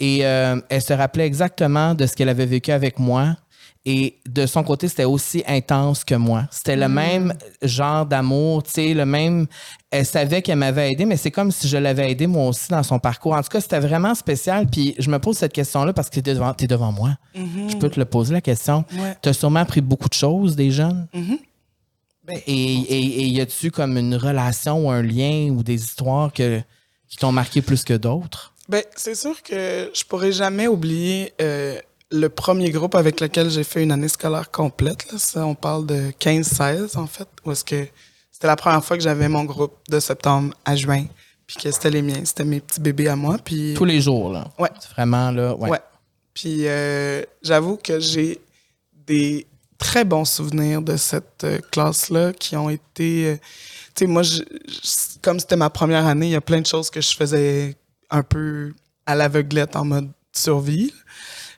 Et euh, elle se rappelait exactement de ce qu'elle avait vécu avec moi. Et de son côté, c'était aussi intense que moi. C'était le même genre d'amour, tu sais, le même. Elle savait qu'elle m'avait aidé, mais c'est comme si je l'avais aidé moi aussi dans son parcours. En tout cas, c'était vraiment spécial. Puis je me pose cette question-là parce que tu es devant, t'es devant moi. Je peux te le poser la question. Ouais. Tu as sûrement appris beaucoup de choses des jeunes. Ben, Et, et, et y a-tu comme une relation ou un lien ou des histoires que, qui t'ont marqué plus que d'autres? Ben, c'est sûr que je pourrais jamais oublier euh, le premier groupe avec lequel j'ai fait une année scolaire complète. Là. Ça, on parle de 15-16, en fait. Où est-ce que c'était la première fois que j'avais mon groupe de septembre à juin. Puis que c'était les miens. C'était mes petits bébés à moi. Puis, Tous les jours, là. Ouais. Vraiment, là. Ouais. ouais. Puis euh, j'avoue que j'ai des très bons souvenirs de cette euh, classe-là qui ont été... euh, tu sais, moi, je- je- comme c'était ma première année, il y a plein de choses que je faisais un peu à l'aveuglette en mode survie,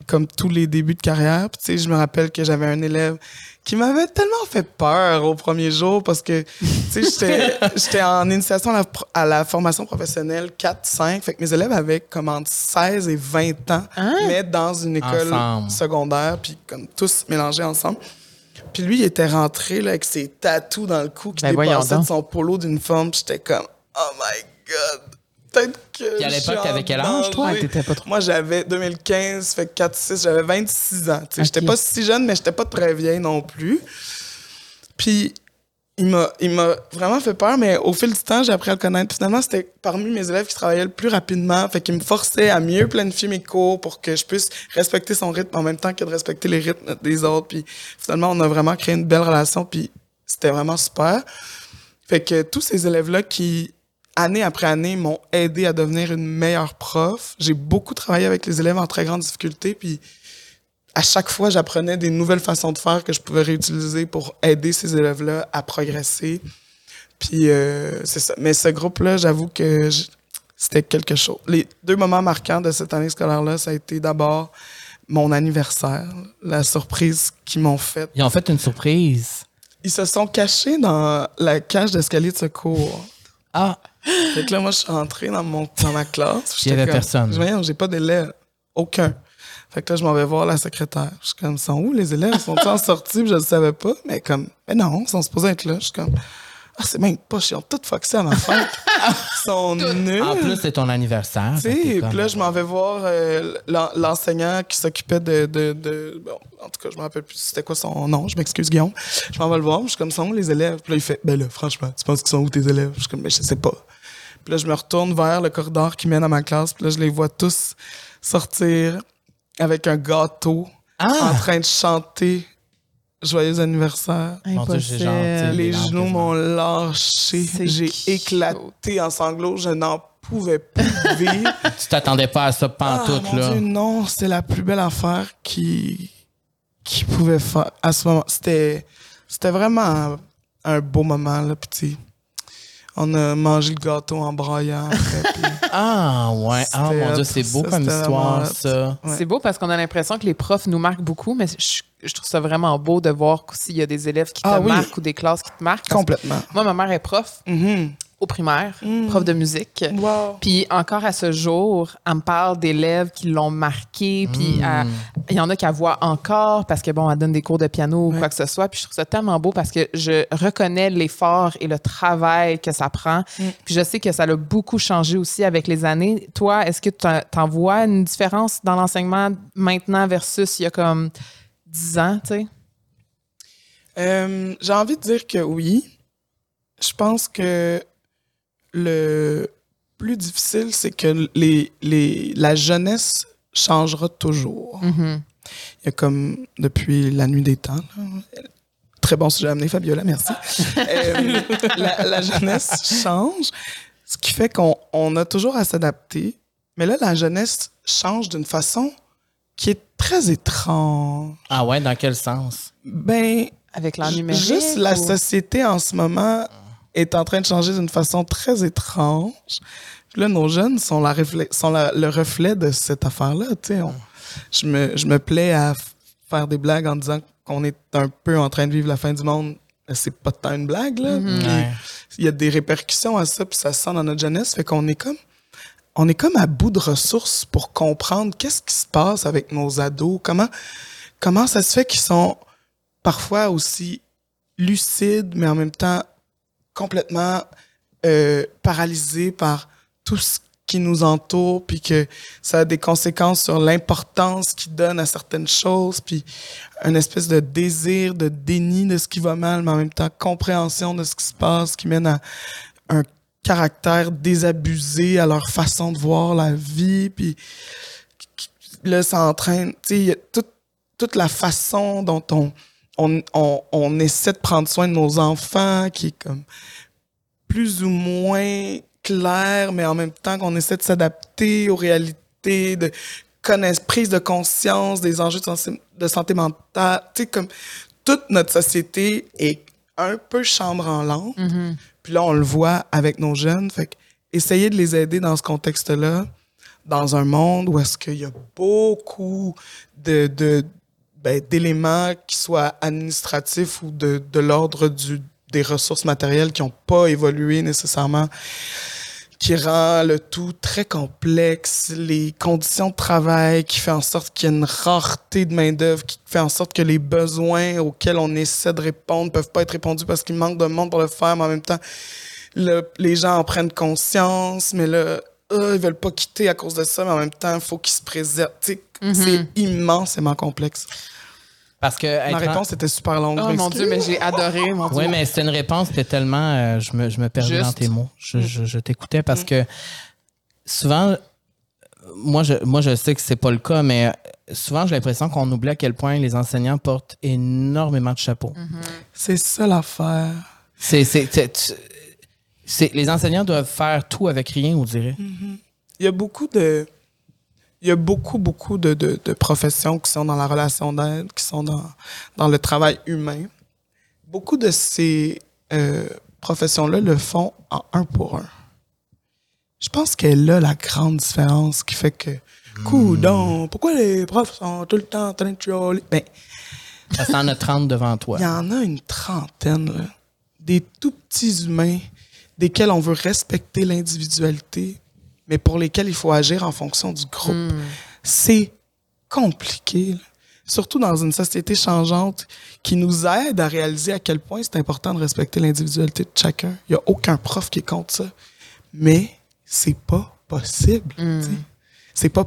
comme tous les débuts de carrière. Puis, tu sais, je me rappelle que j'avais un élève qui m'avait tellement fait peur au premier jour parce que, tu sais, j'étais- en initiation à la, pro- à la formation professionnelle 4-5. Fait que mes élèves avaient comme entre 16 et 20 ans, mais dans une école Ensemble. secondaire, puis comme tous mélangés ensemble. Puis lui, il était rentré là, avec ses tatous dans le cou qui Ben dépassaient de son polo d'uniforme. Puis j'étais comme, oh my God, peut-être que. Puis à l'époque, t'avais quel âge, toi? Ouais, t'étais pas trop- Moi, j'avais 2015, fait 4-6, j'avais 26 ans. Sais, J'étais pas si jeune, mais j'étais pas très vieille non plus. Puis il m'a, il m'a vraiment fait peur, mais au fil du temps, j'ai appris à le connaître. Puis finalement, c'était parmi mes élèves qui travaillaient le plus rapidement. Fait qu'il me forçait à mieux planifier mes cours pour que je puisse respecter son rythme en même temps que de respecter les rythmes des autres. Puis finalement, on a vraiment créé une belle relation. Puis c'était vraiment super. Fait que tous ces élèves-là qui, année après année, m'ont aidé à devenir une meilleure prof. J'ai beaucoup travaillé avec les élèves en très grande difficulté. Puis à chaque fois, j'apprenais des nouvelles façons de faire que je pouvais réutiliser pour aider ces élèves-là à progresser. Puis euh, c'est ça. Mais ce groupe-là, j'avoue que c'était quelque chose. Les deux moments marquants de cette année scolaire-là, ça a été d'abord mon anniversaire, la surprise qu'ils m'ont faite. Ils ont fait une surprise. Ils se sont cachés dans la cage d'escalier de secours. Ah, Fait que là, moi, je suis rentré dans, mon, dans ma classe. Il y avait comme, personne. Je voyais, j'ai pas d'élèves. Aucun. Fait que là, je m'en vais voir la secrétaire. Je suis comme, sont où les élèves? Ils sont en sortie? Puis je le savais pas. Mais comme, mais non, ils sont supposés être là. Je suis comme, ah, c'est même pas, ils ont tout foxé à ma fête. ils sont nuls. en plus, c'est ton anniversaire. Tu comme- puis là, je m'en vais voir euh, l'en- l'enseignant qui s'occupait de, de, de- Bon, en tout cas, je me rappelle plus c'était quoi son nom. Je m'excuse, Guillaume. Je m'en vais le voir. Je suis comme, sont où les élèves? Puis là, il fait, ben là, franchement, tu penses qu'ils sont où tes élèves? Je suis comme, ben, je sais pas. Puis là, je me retourne vers le corridor qui mène à ma classe. Puis là, je les vois tous sortir avec un gâteau Ah! en train de chanter Joyeux anniversaire. Impossible. gentil. Les genoux m'ont lâché. J'ai éclaté en sanglots. Je n'en pouvais plus vivre. Tu t'attendais pas à ça Ah, pantoute, mon là. Dieu, non, c'est la plus belle affaire qui, qui pouvait faire à ce moment. C'était, c'était vraiment un, beau moment, là. Sais, on a mangé le gâteau en braillant. après, puis- Ah, ouais. Ah, mon Dieu, c'est beau ça, comme histoire, vraiment ça. Ouais. C'est beau parce qu'on a l'impression que les profs nous marquent beaucoup, mais je, je trouve ça vraiment beau de voir s'il y a des élèves qui te Ah oui. marquent ou des classes qui te marquent. Complètement. Moi, ma mère est prof Mhm. Au primaire, Mm. prof de musique. Wow. Puis encore à ce jour, elle me parle d'élèves qui l'ont marqué, puis Mm. il y en a qui la voient encore parce que bon, elle donne des cours de piano ou quoi que ce soit. Puis je trouve ça tellement beau parce que je reconnais l'effort et le travail que ça prend. Mm. Puis je sais que ça l'a beaucoup changé aussi avec les années. Toi, est-ce que tu en vois une différence dans l'enseignement maintenant versus il y a comme 10 ans, tu sais? Euh, j'ai envie de dire que oui. Je pense que le plus difficile, c'est que les, les, la jeunesse changera toujours. Mhm. Il y a comme depuis la nuit des temps. là. Très bon sujet amené, Fabiola, merci. Euh, la, la jeunesse change, ce qui fait qu'on on a toujours à s'adapter. Mais là, la jeunesse change d'une façon qui est très étrange. Ah, ouais, dans quel sens? Ben, Avec numérique. Juste la société en ce moment est en train de changer d'une façon très étrange. Puis Là, nos jeunes sont, la reflet, sont la- le reflet de cette affaire-là. tu sais. On- Je, me, je me plais à faire des blagues en disant qu'on est un peu en train de vivre la fin du monde. Mais C'est pas tant une blague, là. Ouais. Il y a des répercussions à ça, puis ça se sent dans notre jeunesse. Fait qu'on est comme on est comme à bout de ressources pour comprendre qu'est-ce qui se passe avec nos ados, comment comment ça se fait qu'ils sont parfois aussi lucides, mais en même temps complètement euh, paralysés par tout ce qui nous entoure, puis que ça a des conséquences sur l'importance qu'ils donnent à certaines choses, puis une espèce de désir, de déni de ce qui va mal, mais en même temps compréhension de ce qui se passe, qui mène à un caractère désabusé à leur façon de voir la vie, puis là, ça entraîne, tu sais, toute, toute la façon dont on, on, on, on essaie de prendre soin de nos enfants, qui est comme plus ou moins clair, mais en même temps qu'on essaie de s'adapter aux réalités, de connaître, prise de conscience des enjeux de, santé- de santé mentale. Tu sais, comme toute notre société est un peu chambre en. Mhm. Puis là, on le voit avec nos jeunes. Fait que essayer de les aider dans ce contexte-là, dans un monde où est-ce qu'il y a beaucoup de, de, ben, d'éléments qui soient administratifs ou de, de l'ordre du, des ressources matérielles qui n'ont pas évolué nécessairement, qui rend le tout très complexe, les conditions de travail qui fait en sorte qu'il y a une rareté de main-d'œuvre, qui fait en sorte que les besoins auxquels on essaie de répondre peuvent pas être répondus parce qu'il manque de monde pour le faire, mais en même temps, le- les gens en prennent conscience, mais là, euh, ils veulent pas quitter à cause de ça, mais en même temps, il faut qu'ils se préservent. Sais, C'est immensément complexe. Parce que. Ma en- réponse était super longue. Oh mon. Dieu, mais j'ai adoré, mon Dieu. Oui, mais c'était une réponse qui était tellement. euh, je, me, je me perdais Juste. dans tes mots. Je, je- je t'écoutais parce que souvent, moi je, moi, je sais que c'est pas le cas, mais euh, souvent, j'ai l'impression qu'on oublie à quel point les enseignants portent énormément de chapeaux. C'est ça l'affaire. C'est, les enseignants doivent faire tout avec rien, on dirait. Il y a beaucoup de. Il y a beaucoup, beaucoup de, de, de professions qui sont dans la relation d'aide, qui sont dans, dans le travail humain. Beaucoup de ces euh, professions-là le font en un pour un. Je pense qu'elle là la grande différence qui fait que, coudon, pourquoi les profs sont tout le temps en train de chialer? Ben, Parce que t'en as 30 devant toi. il y en a une trentaine, là. des tout petits humains desquels on veut respecter l'individualité, mais pour lesquels il faut agir en fonction du groupe. C'est compliqué, là. surtout dans une société changeante qui nous aide à réaliser à quel point c'est important de respecter l'individualité de chacun. Il n'y a aucun prof qui est contre ça, mais c'est pas possible. sais. C'est pas.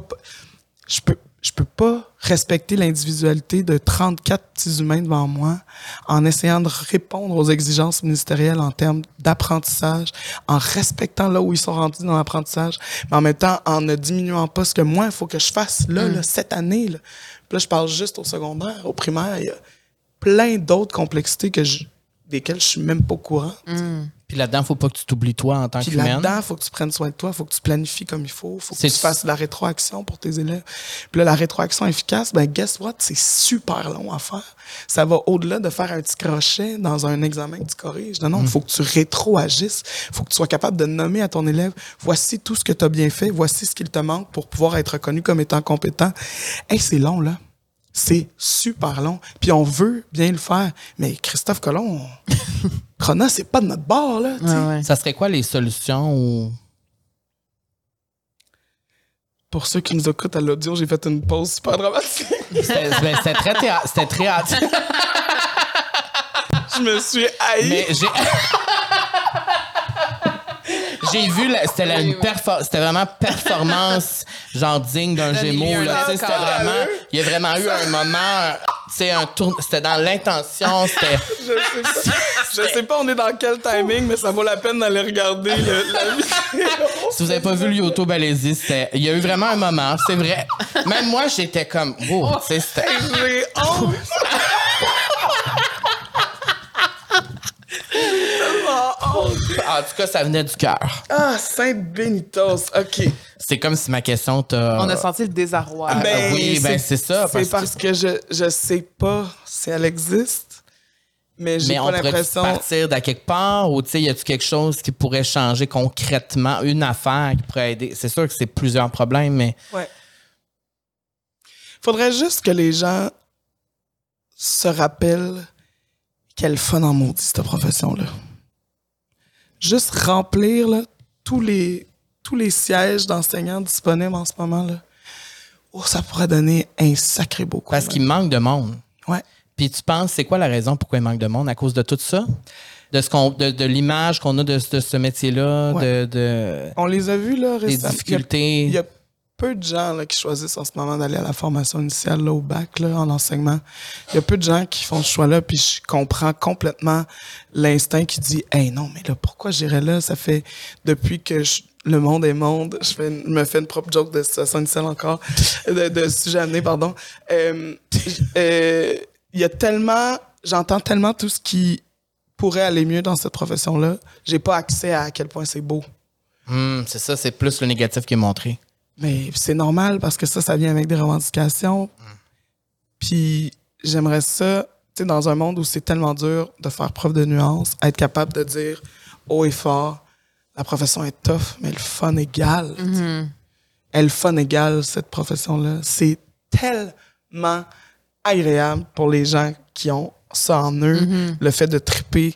Je peux, je peux pas respecter l'individualité de 34 petits humains devant moi en essayant de répondre aux exigences ministérielles en termes d'apprentissage, en respectant là où ils sont rendus dans l'apprentissage, mais en même temps en ne diminuant pas ce que moi, il faut que je fasse là, là cette année. Là. Puis là, je parle juste au secondaire, au primaire. Il y a plein d'autres complexités que je, desquelles je suis même pas au courant. Puis là-dedans, faut pas que tu t'oublies toi en tant Puis qu'humaine. là-dedans, faut que tu prennes soin de toi, faut que tu planifies comme il faut, faut que tu fasses de la rétroaction pour tes élèves. Puis là, la rétroaction efficace, ben guess what, c'est super long à faire. Ça va au-delà de faire un petit crochet dans un examen que tu corriges. Non, non, il faut que tu rétroagisses. faut que tu sois capable de nommer à ton élève, voici tout ce que tu as bien fait, voici ce qu'il te manque pour pouvoir être reconnu comme étant compétent. Hey, c'est long, là. C'est super long. Puis on veut bien le faire. Mais Christophe Colomb, on- Chronos, c'est pas de notre bord, là. Ouais, ouais. Ça serait quoi les solutions ou? Pour ceux qui nous écoutent à l'audio, j'ai fait une pause super dramatique. C'était c'était très théâ- c'était très hâte. Je me suis haï. Mais j'ai. J'ai vu, c'était une perfor- c'était vraiment performance, genre digne d'un gémeau. Là, tu sais, c'était vraiment, il y a vraiment eu un moment, tu sais, un tour, c'était dans l'intention, c'était. Je sais, pas, je sais pas on est dans quel timing, mais ça vaut la peine d'aller regarder le- la vidéo. Si vous avez pas vu le YouTube, allez-y, c'était, il y a eu vraiment un moment, c'est vrai. Même moi, j'étais comme, wow, tu sais, c'était. J'ai honte. En tout cas, ça venait du cœur. Ah, Sainte Benitos. OK. C'est comme si ma question t'a. On a senti le désarroi. Ah, oui, ben, c'est ça, C'est parce parce que je, je sais pas si elle existe, mais j'ai Mais pas on pourrait l'impression. partir d'à quelque part ou tu sais, y a-tu quelque chose qui pourrait changer concrètement, une affaire qui pourrait aider? C'est sûr que c'est plusieurs problèmes, mais Ouais. Faudrait juste que les gens se rappellent quel fun en maudit cette profession-là. Juste remplir là, tous les tous les sièges d'enseignants disponibles en ce moment là. Oh, ça pourrait donner un sacré beau coup. parce qu'il manque de monde. Ouais. Puis tu penses, c'est quoi la raison pourquoi il manque de monde? À cause de tout ça? De, ce qu'on, de, de l'image qu'on a de, de ce métier-là, Ouais. de, de- On les a vus là des récemment. Il y a- difficultés. Il y a peu de gens là, qui choisissent en ce moment d'aller à la formation initiale là, au bac là, en enseignement. Il y a peu de gens qui font ce choix-là, puis je comprends complètement l'instinct qui dit Hey non, mais là, pourquoi j'irais là? Ça fait depuis que je- le monde est monde, je, fais je me fais une propre joke de situation initiale encore, de, de sujet amené, pardon. Euh, euh, Il y a tellement, j'entends tellement tout ce qui pourrait aller mieux dans cette profession-là. J'ai pas accès à à quel point c'est beau. Hum, c'est ça, c'est plus le négatif qui est montré. Mais c'est normal parce que ça, ça vient avec des revendications. Puis j'aimerais ça, tu sais, dans un monde où c'est tellement dur de faire preuve de nuance, être capable de dire haut et fort, la profession est tough, mais le fun égale. tu sais. Elle le fun égale cette profession-là. C'est tellement agréable pour les gens qui ont ça en eux, le fait de triper,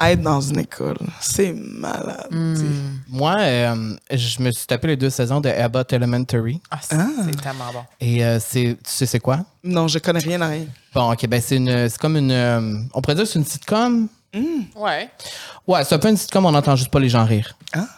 être dans une école. C'est malade. sais. Moi, euh, je me suis tapé les deux saisons de Abbott Elementary. Ah, c'est c'est tellement bon. Et euh, c'est, tu sais c'est quoi? Non, je connais rien à rien. Bon, ok, ben c'est une, c'est comme une, euh, on pourrait dire que c'est une sitcom? Ouais. Ouais, c'est un peu une sitcom, on n'entend juste pas les gens rire. Hein?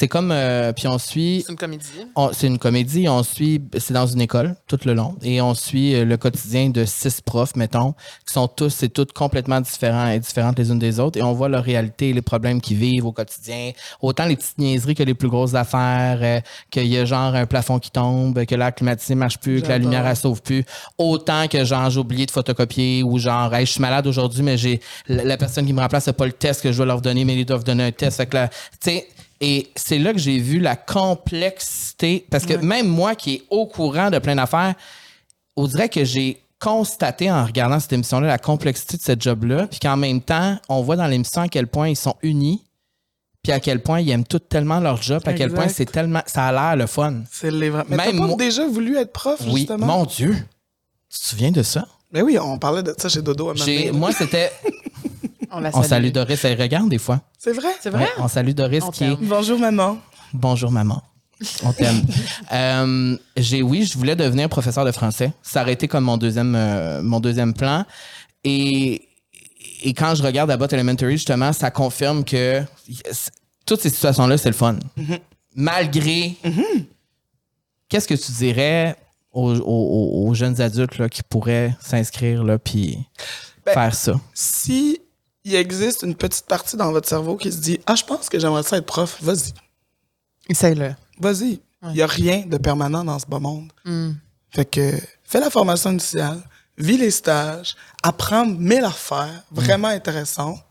C'est comme, euh, puis on suit, C'est une comédie. on- c'est une comédie, on suit, c'est dans une école tout le long, et on suit euh, le quotidien de six profs, mettons, qui sont tous et toutes complètement différents et différentes les unes des autres, et on voit leur réalité, les problèmes qu'ils vivent au quotidien, autant les petites niaiseries que les plus grosses affaires, euh, qu'il y a genre un plafond qui tombe, que l'air climatisé marche plus, que la lumière elle sauve plus, autant que genre j'ai oublié de photocopier ou genre hey, je suis malade aujourd'hui mais j'ai la, la personne qui me remplace n'a pas le test que je dois leur donner mais ils doivent donner un test fait que là, tu sais et c'est là que j'ai vu la complexité parce que même moi qui est au courant de plein d'affaires on dirait que j'ai constaté en regardant cette émission-là la complexité de ce job-là, puis qu'en même temps, on voit dans l'émission à quel point ils sont unis, puis à quel point ils aiment tous tellement leur job, à quel Exact. point c'est tellement, ça a l'air le fun. C'est les vrais. Mais Même pas moi- déjà voulu être prof, Oui, justement? mon Dieu, tu te souviens de ça? Mais oui, on parlait de ça chez Dodo à moi, c'était, On la on salue Doris, elle regarde des fois. C'est vrai? C'est vrai? Ouais, on salue Doris On qui est. Bonjour, maman. Bonjour maman. On t'aime. Euh, j'ai oui, je voulais devenir professeur de français. Ça aurait été comme mon deuxième euh, mon deuxième plan. Et, et quand je regarde Abbott Elementary, justement, ça confirme que toutes ces situations-là, c'est le fun. Malgré. Qu'est-ce que tu dirais aux, aux- aux jeunes adultes là, qui pourraient s'inscrire là, puis Ben, faire ça? Si il existe une petite partie dans votre cerveau qui se dit Ah, je pense que j'aimerais ça être prof, vas-y. Essaye-le. Vas-y. Il n'y a rien de permanent dans ce beau monde. Fait que fais la formation initiale, vis les stages, apprends mille affaires vraiment intéressantes.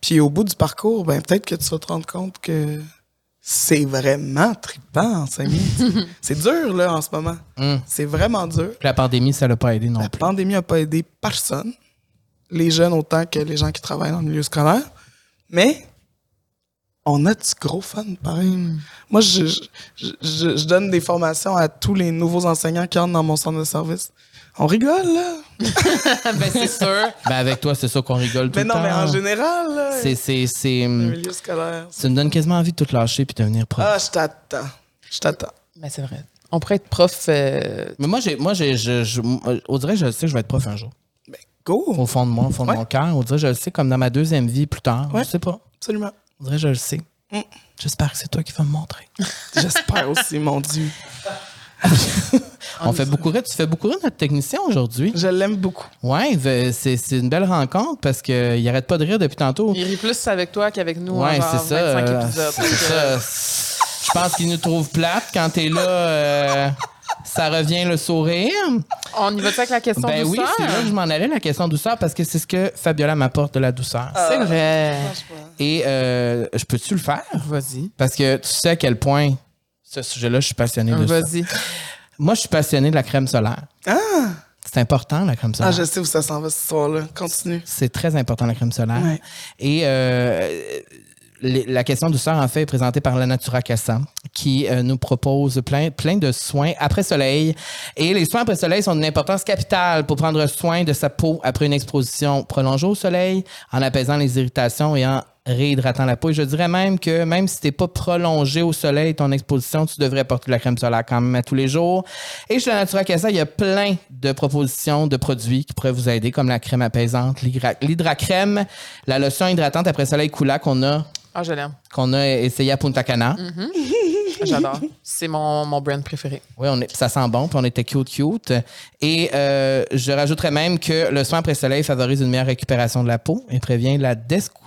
Puis au bout du parcours, ben peut-être que tu vas te rendre compte que c'est vraiment trippant enseigner. c'est dur là en ce moment. Mm. C'est vraiment dur. Puis la pandémie, ça l'a pas aidé non La plus. pandémie n'a pas aidé personne, les jeunes autant que les gens qui travaillent dans le milieu scolaire. Mais on a du gros fun, pareil. Moi, je, je, je- je donne des formations à tous les nouveaux enseignants qui entrent dans mon centre de service. On rigole, là. ben, c'est sûr. Ben avec toi, c'est ça qu'on rigole tout Mais le non, temps. mais en général, C'est, c'est, c'est, le hum, milieu scolaire. ça me donne quasiment envie de tout lâcher puis de devenir prof. Ah, je t'attends. Je t'attends. Ben, c'est vrai. On pourrait être prof. euh, Mais moi, j'ai, moi, j'ai, je, je, on dirait, que je sais que je vais être prof un jour. Go. Au fond de moi, au fond Ouais. de mon cœur. On dirait, que je le sais, comme dans ma deuxième vie plus tard. Ouais. Je sais pas. Absolument. On dirait, que je le sais. Mm. J'espère que c'est toi qui vas me montrer. J'espère aussi, mon Dieu. On fait beaucoup rire. Tu fais beaucoup rire notre technicien aujourd'hui. Je l'aime beaucoup. Ouais, ve- c'est, c'est une belle rencontre parce qu'il arrête pas de rire depuis tantôt. Il rit plus avec toi qu'avec nous. Ouais, en genre c'est ça. 25 euh, épisodes. ça. Je pense qu'il nous trouve plate quand t'es là. euh, ça revient le sourire. On y va avec la question Ben oui, douceur? c'est là que je m'en allais, la question douceur, parce que c'est ce que Fabiola m'apporte de la douceur. C'est vrai. Et euh, je peux-tu le faire? Vas-y. Parce que tu sais à quel point ce sujet-là, je suis passionné de ça. Vas-y. Moi, je suis passionné de la crème solaire. Ah! C'est important, la crème Ah, solaire. je sais où ça s'en va, cette histoire-là. Continue. C'est très important, la crème solaire. Ouais. Et euh, la question douceur, en fait, est présentée par la Natura Casa, qui euh, nous propose plein, de soins après soleil. Et les soins après soleil sont d'une importance capitale pour prendre soin de sa peau après une exposition prolongée au soleil, en apaisant les irritations et en réhydratant la peau. Et je dirais même que même si t'es pas prolongé au soleil, ton exposition, tu devrais porter de la crème solaire quand même à tous les jours. Et chez la Natura Casa, il y a plein de propositions de produits qui pourraient vous aider, comme la crème apaisante, l'hydra- l'hydracrème, la lotion hydratante après soleil coulant qu'on a Ah, je l'aime. qu'on a essayé à Punta Cana. J'adore. C'est mon, mon brand préféré. Oui, on est, ça sent bon, puis on était cute, cute. Et euh, je rajouterais même que le soin après soleil favorise une meilleure récupération de la peau et prévient la descou...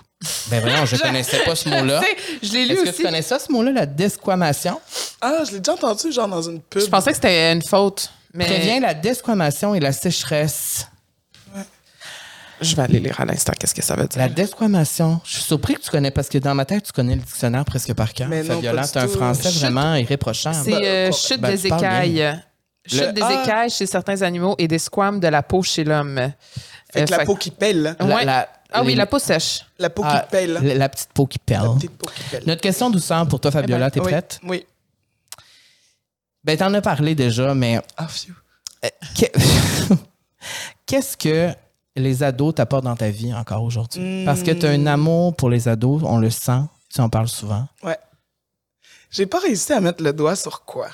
Ben voyons, je connaissais pas ce mot-là. Je l'ai lu Est-ce que tu connais ça, ce mot-là, la desquamation? Ah, je l'ai déjà entendu, genre dans une pub. Je pensais que c'était une faute. Mais Prévient la desquamation et la sécheresse. Je vais aller lire à l'instant qu'est-ce que ça veut dire. La desquamation. Je suis surpris que tu connais, parce que dans ma tête, tu connais le dictionnaire presque par cœur. Mais non, Fabiola, pas du c'est un tout. français vraiment irréprochable. C'est euh, quoi- chute ben, des tu parles bien. écailles. Chute Le- des Ah! écailles chez certains animaux et des squames de la peau chez l'homme. Fait que Euh, la fait- peau qui pèle, là. La- Ouais. la- ah oui, les- la peau sèche. La peau Ah, qui pèle, là. la, la petite peau qui pèle. La petite peau qui pèle. Notre question douceur pour toi, Fabiola, t'es Oui, prête? Oui. Ben, t'en as parlé déjà, mais Ah, phew. que- qu'est-ce que les ados t'apportent dans ta vie encore aujourd'hui? Parce que tu as un amour pour les ados, on le sent, tu en parles souvent. Ouais. J'ai pas réussi à mettre le doigt sur quoi?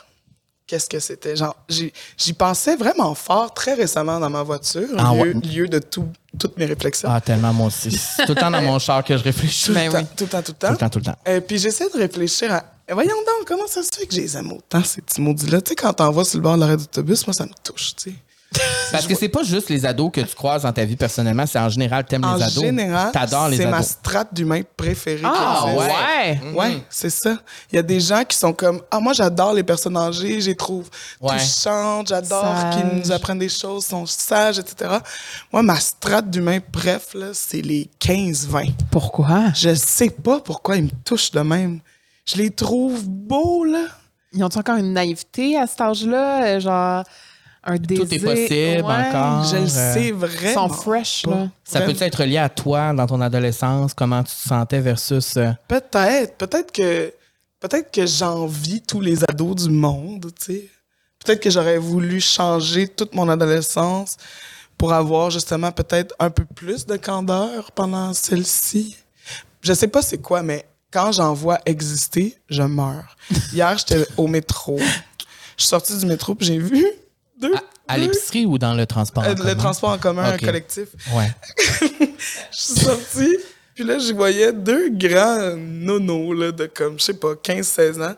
Qu'est-ce que c'était? Genre, j'y pensais vraiment fort très récemment dans ma voiture, Ah lieu, ouais. lieu de tout, toutes mes réflexions. Ah, tellement, moi aussi. Tout le temps dans mon char que je réfléchis. tout, ben le temps, oui. tout le temps, tout le Tout temps. le temps, tout le temps. Et puis j'essaie de réfléchir à. Eh, Voyons donc, comment ça se fait que je les aime autant, ces petits maudits-là? Tu sais, quand t'en vas sur le bord de l'arrêt d'autobus, moi, ça me touche, tu sais. Parce que c'est pas juste les ados que tu croises dans ta vie personnellement, c'est en général, t'aimes En les ados. général, T'adores les c'est ma ados. strate d'humain préférée. Ah, ouais. Ouais, c'est ça. Il y a des gens qui sont comme Ah, moi, j'adore les personnes âgées, je les trouve Ouais. touchantes, j'adore qu'ils nous apprennent des choses, sont sages, etc. Moi, ma strate d'humain, bref, là, c'est les 15-20. Pourquoi? Je sais pas pourquoi ils me touchent de même. Je les trouve beaux, là. Ils ont encore une naïveté à cet âge-là? euh, Genre, un désir? Tout est possible Ouais. encore. Je le euh, sais Ils vraiment. sont fresh, là. Ça peut être lié à toi dans ton adolescence, comment tu te sentais versus. euh, Peut-être. Peut-être que, peut-être que j'envie tous les ados du monde, tu sais. Peut-être que j'aurais voulu changer toute mon adolescence pour avoir justement peut-être un peu plus de candeur pendant celle-ci. Je sais pas c'est quoi, mais quand j'en vois exister, je meurs. Hier, j'étais au métro. Je suis sorti du métro puis j'ai vu deux. à l'épicerie ou dans le transport? en euh, commun? le transport en commun, collectif. Ouais. Je suis sorti, puis là, je voyais deux grands nonos, là, de comme, je sais pas, 15-16 ans,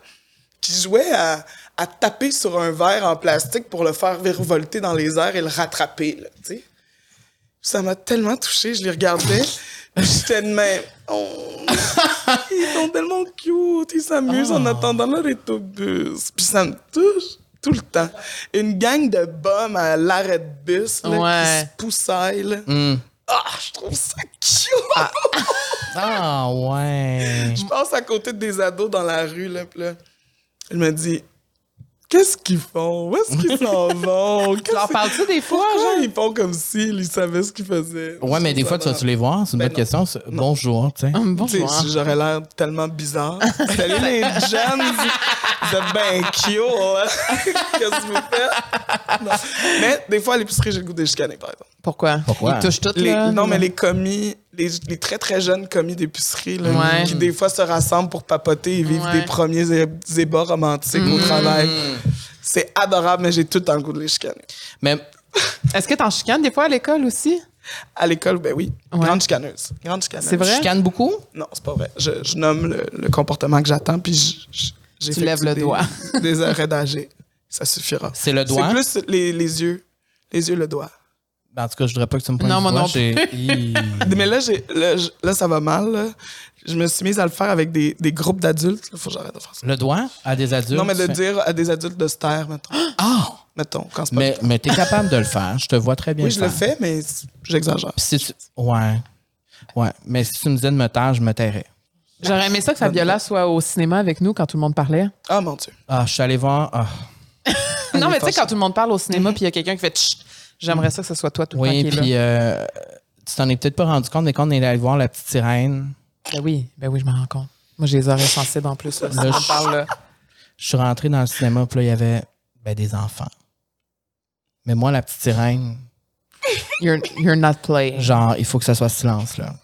qui jouaient à, à taper sur un verre en plastique pour le faire virevolter dans les airs et le rattraper, là, tu sais. Ça m'a tellement touché, je les regardais. J'étais de même. Oh, ils sont tellement cute, ils s'amusent en attendant leur autobus. Puis ça me touche tout le temps. Une gang de bums à l'arrêt de bus là, Ouais. qui se poussaillent. là. Hmm. Ah, je trouve ça cute! Ah, ouais. Je passe à côté des ados dans la rue, là, pis là, il me dit Qu'est-ce qu'ils font? Où est-ce qu'ils s'en vont? Tu leur parles-tu des fois, Pourquoi genre? ils font comme s'ils ils savaient ce qu'ils faisaient? Ouais, mais des fois, tu vas-tu les voir? C'est une Ben bonne non. question. Bonjour, tu sais. Hum, sais, Bonjour. J'aurais l'air tellement bizarre. Salut les jeunes! Vous êtes bien cute, hein? Qu'est-ce que vous faites? Non. Mais des fois, à l'épicerie, j'ai le goût de chicaner, par exemple. Pourquoi? Pourquoi? Ils touchent toutes, Les- là? non, mais les commis, les, les très très jeunes commis d'épicerie, là, Ouais. qui des fois se rassemblent pour papoter et vivre Ouais. des premiers é- ébats romantiques au travail. C'est adorable, mais j'ai tout le temps le goût de les chicaner. Mais Est-ce que t'en chicanes des fois à l'école aussi? À l'école, ben oui. Ouais. Grande chicaneuse. Grande chicaneuse. C'est vrai? je canne beaucoup? Non, c'est pas vrai. Je, je nomme le, le comportement que j'attends, puis je- je- j'effectue lèves le des- doigt. des arrêts d'âgé. Ça suffira. C'est le doigt? C'est plus les, les yeux. Les yeux, le doigt. Ben, en tout cas, je voudrais pas que tu me pointes Non, moi non. Mais là, j'ai, là, là, ça va mal. là. Je me suis mise à le faire avec des, des groupes d'adultes. Il faut que j'arrête de faire ça. Le doigt? À des adultes? non, mais de tu dire à des adultes de se taire, mettons. Ah! mettons, quand c'est pas Mais, mais t'es capable de le faire. Je te vois très bien Oui, je le fais, mais j'exagère. Si tu- Ouais. Ouais. Mais si tu me disais de me taire, je me tairais. J'aurais aimé ça que Fabiola soit au cinéma avec nous quand tout le monde parlait. Ah, mon Dieu. Ah, je suis allé voir. ah. non, mais tu sais, quand tout le monde parle au cinéma puis il y a quelqu'un qui fait j'aimerais ça que ce soit toi tout le Oui, temps est puis là. euh, tu t'en es peut-être pas rendu compte, mais quand on est allé voir La Petite Sirène, Ben oui, ben oui, je me rends compte. Moi, j'ai les oreilles sensibles en plus. Là, je- parle, là. je suis rentré dans le cinéma, puis là, il y avait ben, des enfants. Mais moi, La Petite Sirène, You're, you're not playing. genre, il faut que ça soit silence, là.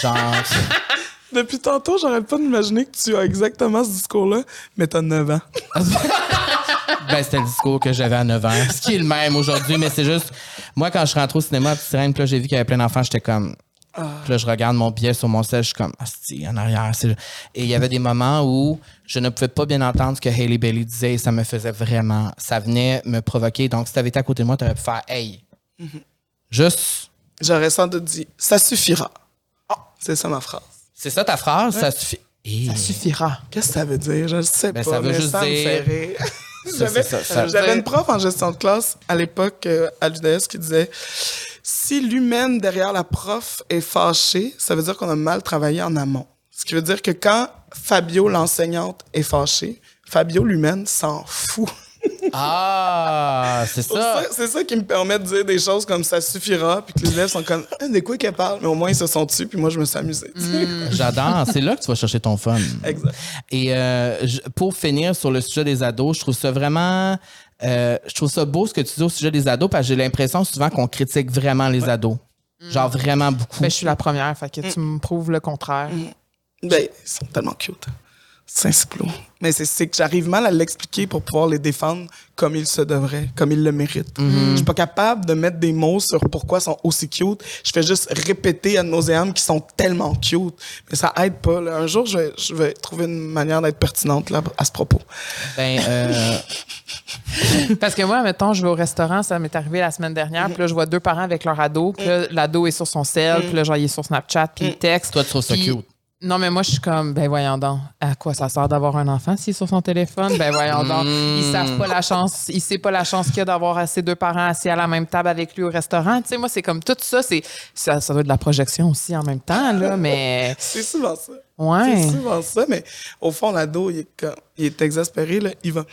Genre, Depuis tantôt, j'arrête pas d'imaginer que tu as exactement ce discours-là, mais t'as 9 ans. ben, c'était le discours que j'avais à 9 ans, ce qui est le même aujourd'hui, mais c'est juste, moi, quand je suis rentré au cinéma à Petite Sirène, puis là, j'ai vu qu'il y avait plein d'enfants, j'étais comme, Puis là, je regarde mon billet sur mon sel, je suis comme, asti, en arrière. Et il y avait des moments où je ne pouvais pas bien entendre ce que Hailey Bailey disait et ça me faisait vraiment, ça venait me provoquer. Donc, si tu avais été à côté de moi, tu aurais pu faire, hey, juste, J'aurais sans doute dit Ça suffira. Ah, c'est ça ma phrase. c'est ça ta phrase, ça suffit. Et- Ça suffira. Qu'est-ce que ça veut dire? Je ne sais Ben, pas. ça veut mais juste ça dire- J'avais une prof en gestion de classe à l'époque euh, à l'UDS qui disait si l'humaine derrière la prof est fâchée, ça veut dire qu'on a mal travaillé en amont. Ce qui veut dire que quand Fabio, l'enseignante, est fâchée, Fabio, l'humaine, s'en fout. Ah, c'est ça. ça, C'est ça qui me permet de dire des choses comme ça suffira, puis que les élèves sont comme Ah, de quoi qu'elle parle, mais au moins ils se sont dessus, puis moi je me suis amusé. J'adore. C'est là que tu vas chercher ton fun. exact. Et euh, pour finir sur le sujet des ados, je trouve ça vraiment. euh, je trouve ça beau ce que tu dis au sujet des ados parce que j'ai l'impression souvent qu'on critique vraiment les ados. Genre vraiment beaucoup. Ben, je suis la première, fait que tu me prouves le contraire. Ben, ils sont tellement cute. Mais c'est- que j'arrive mal à l'expliquer pour pouvoir les défendre comme ils se devraient, comme ils le méritent. Je suis pas capable de mettre des mots sur pourquoi ils sont aussi cute. Je fais juste répéter à nauséam qu'ils sont tellement cute. Mais ça aide pas. là. Un jour, je vais, je vais trouver une manière d'être pertinente là, à ce propos. Ben, euh, Parce que moi, mettons, je vais au restaurant, ça m'est arrivé la semaine dernière, puis là, je vois deux parents avec leur ado, puis là, l'ado est sur son sel, puis là, genre, il est sur Snapchat, puis il texte. toi, tu trouves ça cute? Non, mais moi, je suis comme, ben voyons donc, à quoi ça sert d'avoir un enfant s'il est sur son téléphone? Ben voyons donc, ils savent pas la chance, il sait pas la chance qu'il y a d'avoir ses deux parents assis à la même table avec lui au restaurant. Tu sais, moi, c'est comme tout ça, c'est, ça, ça doit être de la projection aussi en même temps, là, mais C'est souvent ça. ouais. C'est souvent ça, mais au fond, l'ado, il est, comme- il est exaspéré. Là. Il, va,